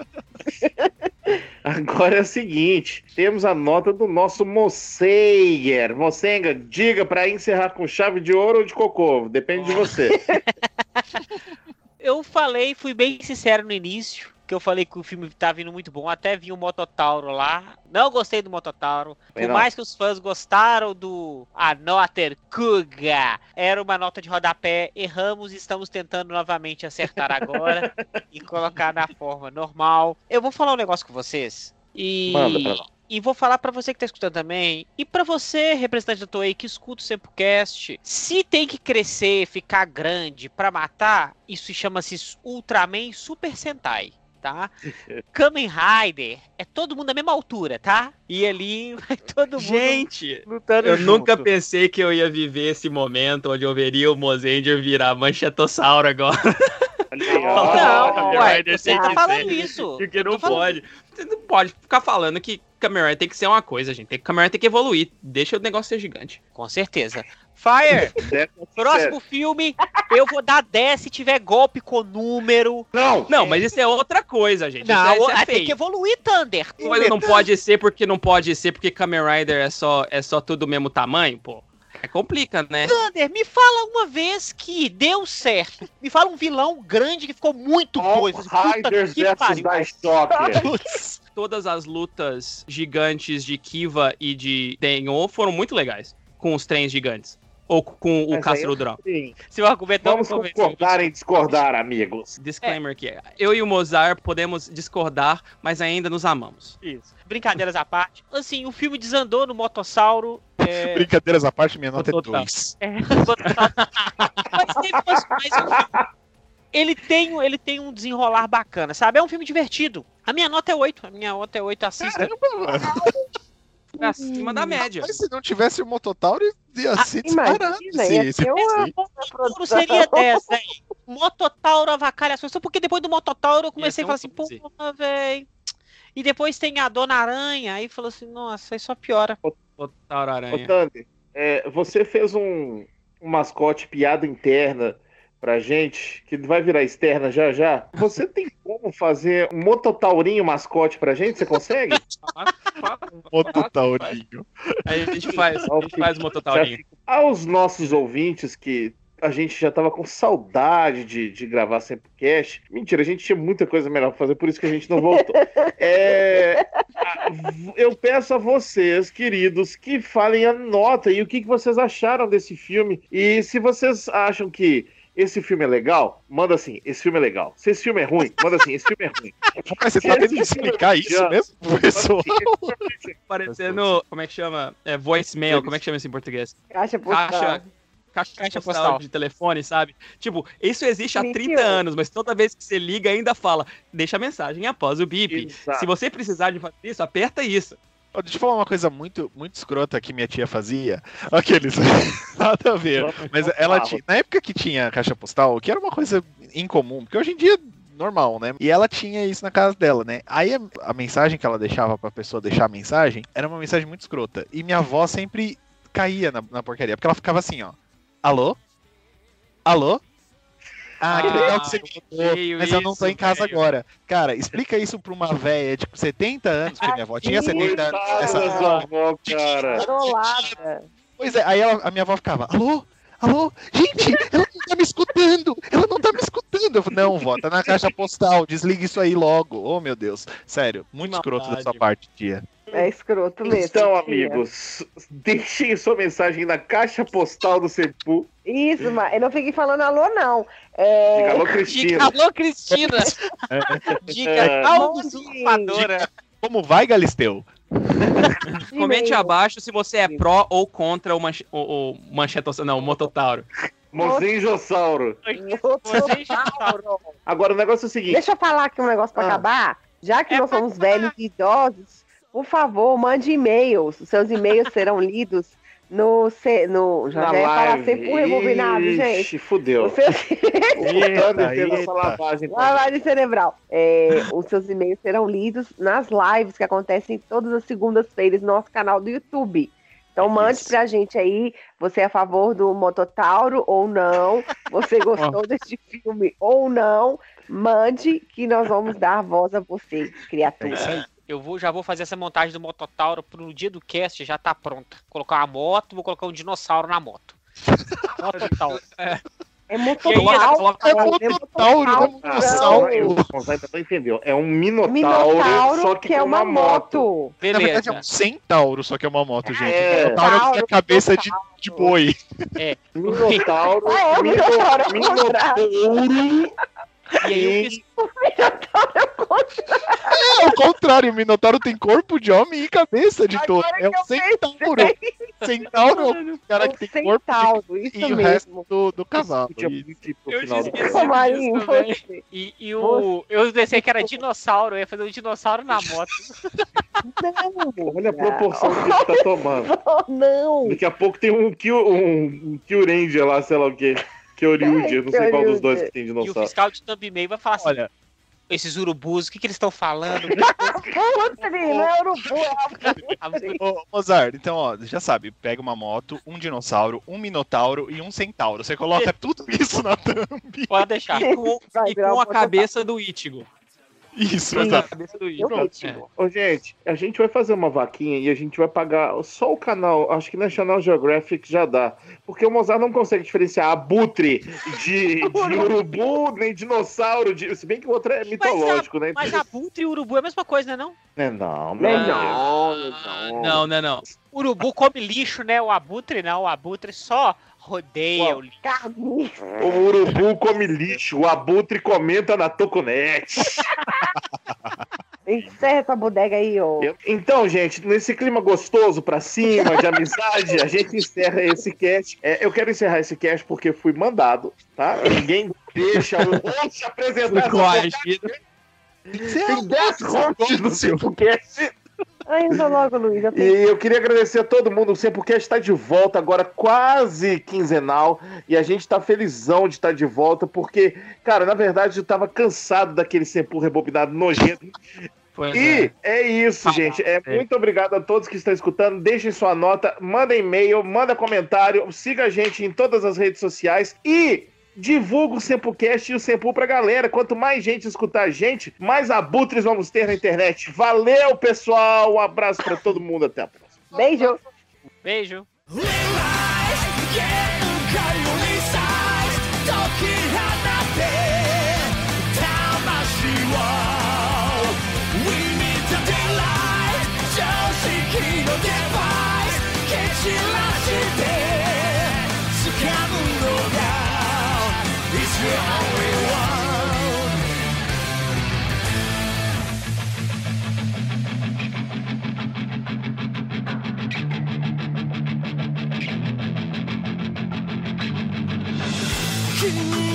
Agora é o seguinte: temos a nota do nosso Mosseiger. Mossenga, diga pra encerrar com chave de ouro ou de cocô. Depende de você. Eu falei, fui bem sincero no início, que eu falei que o filme tá vindo muito bom. Até vi o Mototauro lá. Não gostei do Mototauro. Por mais que os fãs gostaram do Anoter Kuga, era uma nota de rodapé. Erramos e estamos tentando novamente acertar agora e colocar na forma normal. Eu vou falar um negócio com vocês. E. Manda pra nós. E vou falar pra você que tá escutando também, e pra você, representante da Toei, que escuta o Sempocast, se tem que crescer, ficar grande pra matar, isso chama-se Ultraman Super Sentai, tá? Kamen Rider é todo mundo da mesma altura, tá? E ali vai todo mundo Gente, lutando eu junto. nunca pensei que eu ia viver esse momento onde eu veria o Mozendia virar manchetossauro agora. Não, Kamen ué, Rider você tá que falando isso. Porque não falando- pode. Você não pode ficar falando que Kamen Rider tem que ser uma coisa, gente. Tem, Kamen Rider tem que evoluir. Deixa o negócio ser gigante. Com certeza. Fire, próximo filme, eu vou dar 10 se tiver golpe com número. Não! Não, mas isso é outra coisa, gente. Não, isso é, isso é tem que evoluir, Thunder. Mas não pode ser porque não pode ser porque Kamen Rider é só, é só tudo do mesmo tamanho, pô. É complica, né? Thunder, me fala uma vez que deu certo. Me fala um vilão grande que ficou muito doido. Puta Riders que versus pariu. Daishocker. Todas as lutas gigantes de Kiva e de Tenho foram muito legais. Com os trens gigantes. Ou com o Castro Drão. Sim. Seu argumento não me Vamos convenceu. concordar em discordar, amigos. Disclaimer aqui. Eu e o Mozart podemos discordar, mas ainda nos amamos. Isso. Brincadeiras à parte. Assim, o filme desandou no Motossauro. É... Brincadeiras à parte, minha nota é Total. 2. é, Mas coisas. Ele tem, ele tem um desenrolar bacana, sabe? É um filme divertido. A minha nota é 8. A minha nota é 8. Assista. É acima da média. Mas se não tivesse o Mototauro, ia Ah, disparado. imagina, esse- ia esse ser uma. Mototauro seria 10, velho. Mototauro avacalha as coisas. Só porque depois do Mototauro eu comecei a falar assim, onze. porra, velho. E depois tem a Dona Aranha. Aí falou assim, nossa, aí só piora. Botauro Ô, Aranha. Thunder, é, você fez um, um mascote piada interna pra gente, que vai virar externa já já. Você tem como fazer um mototaurinho mascote pra gente? Você consegue? Mototaurinho. Aí a gente faz, a gente faz o Mototaurinho. Aos nossos ouvintes que a gente já tava com saudade de, de gravar sempre cast. Mentira, a gente tinha muita coisa melhor pra fazer, por isso que a gente não voltou. É, eu peço a vocês, queridos, que falem a nota e o que, que vocês acharam desse filme. E se vocês acham que esse filme é legal, manda assim, esse filme é legal. Se esse filme é ruim, manda assim, esse filme é ruim. Mas você tá tendo que explicar isso mesmo pro pessoal? Parecendo, como é que chama? É, voicemail, como é que chama isso em português? Caixa postal. Caixa, caixa, Caixa postal, postal. de telefone, sabe? Tipo, isso existe há 30 Mentira. anos, mas toda vez que você liga ainda fala, deixa a mensagem após o bip. Se você precisar de fazer isso, aperta isso. Deixa eu falar uma coisa muito, muito escrota que minha tia fazia. Aqueles. Nada a ver. Mas ela tinha. Na época que tinha caixa postal, que era uma coisa incomum, porque hoje em dia. Normal, né? E ela tinha isso na casa dela, né? Aí a, a mensagem que ela deixava pra pessoa deixar a mensagem era uma mensagem muito escrota. E minha avó sempre caía na, na porcaria, porque ela ficava assim, ó. Alô? Alô? Ah, que legal que você feio mas eu não tô em casa velho. agora. Cara, explica isso pra uma véia de 70 anos, porque minha avó tinha 70 anos. Sua avó, cara. Pois é, aí ela- a minha avó ficava, alô? Alô? Gente, ela não tá me escutando! Ela não tá me escutando! Eu falei, não, vó, tá na caixa postal, desliga isso aí logo. Oh, meu Deus. Sério, muito Que escroto da sua maldade. parte, tia. É escroto mesmo. Então, tia. amigos, deixem sua mensagem na caixa postal do Sepu. Isso, mas eu não fiquei falando alô, não. É... Diga alô, Cristina. alô, Cristina. Dica, alô, Mande- usurpadora. Como vai, Galisteu? Comente abaixo se você é pró ou contra o, manche, o, o manchetossa, não, o Mototauro. Mozenjossauro. Agora, o negócio é o seguinte. Deixa eu falar aqui um negócio pra Ah. acabar. Já que É nós somos acabar. velhos e idosos, por favor, mande e-mails. Os seus e-mails serão lidos no. no já na já ia falar sempre o rebobinado, gente. Ixi, fudeu. O essa eita. lavagem. Lavagem cerebral. É, os seus e-mails serão lidos nas lives que acontecem todas as segundas-feiras no nosso canal do YouTube. Então mande Isso. pra gente aí, você é a favor do Mototauro ou não, você gostou deste filme ou não, mande que nós vamos dar voz a você, criatura. É isso aí. Eu vou, já vou fazer essa montagem do Mototauro pro dia do cast, já tá pronta. Colocar uma moto, vou colocar um dinossauro na moto. Mototauro. É E Mototauro. É Mototauro, é Monossauro. não, o Gonzaga não entendeu. É um minotauro, Minotauro, só que, que é uma moto. Na verdade, é Beleza. um centauro, só que é uma moto, gente. É. Minotauro é a cabeça de, de boi. Minotauro. Ah, é, Minotauro é o Minotauro. E aí, eu fiz- É o contrário, o Minotauro tem corpo de homem e cabeça de touro. É que um centauro. Centauro é o cara que tem corpo de... Centauro, isso e o mesmo. resto do, do cavalo. Isso. pro Eu final do Marinho, você. E, e o. Eu pensei que era dinossauro, eu ia fazer um dinossauro na moto. Não, Olha a proporção que isso tá tomando. não. Daqui a pouco tem um Kill, um, um Kill Ranger lá, sei lá o quê. Kyoryuger, não sei qual dos dois que tem E o dinossauro. fiscal de Thumb Meio vai falar assim: Olha, esses urubus, o que, que eles estão falando? Putri, não é urubu, é. Ô, Mozart, então, ó, já sabe, pega uma moto, um dinossauro, um minotauro e um centauro. Você coloca tudo isso na thumb. Pode deixar. E com, e com a cabeça do Itigo. Isso, exato. É. Ô, gente, a gente vai fazer uma vaquinha e a gente vai pagar só o canal. Acho que National Geographic já dá. Porque o Mozart não consegue diferenciar abutre de, de urubu, nem dinossauro. De, se bem que o outro é mitológico, né? Mas abutre e urubu é a mesma coisa, né não? É, não, não. Não, é. não, não. Não, não, não. Urubu come lixo, né? O abutre não. O abutre só rodeia o lixo. O urubu come lixo, o abutre comenta na Toconet. Encerra essa bodega aí, ô. Então, gente, nesse clima gostoso pra cima, de amizade, a gente encerra esse cast. É, eu quero encerrar esse cast porque fui mandado, tá? Ninguém deixa o host apresentar essa Coagido. Tem 10 hosts no Simplecast. Ainda logo, Luiz. Já E tem... eu queria agradecer a todo mundo. O Simplecast está de volta agora, quase quinzenal. E a gente está felizão de estar de volta, porque, cara, na verdade eu tava cansado daquele Sempu rebobinado nojento. Pois E é. é isso, gente. É, É. muito obrigado a todos que estão escutando. Deixem sua nota, manda e-mail, manda comentário, siga a gente em todas as redes sociais e divulga o Sempocast e o Sempu pra galera. Quanto mais gente escutar a gente, mais abutres vamos ter na internet. Valeu, pessoal. Um abraço pra todo mundo. Até a próxima. Beijo. Beijo.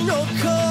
no call.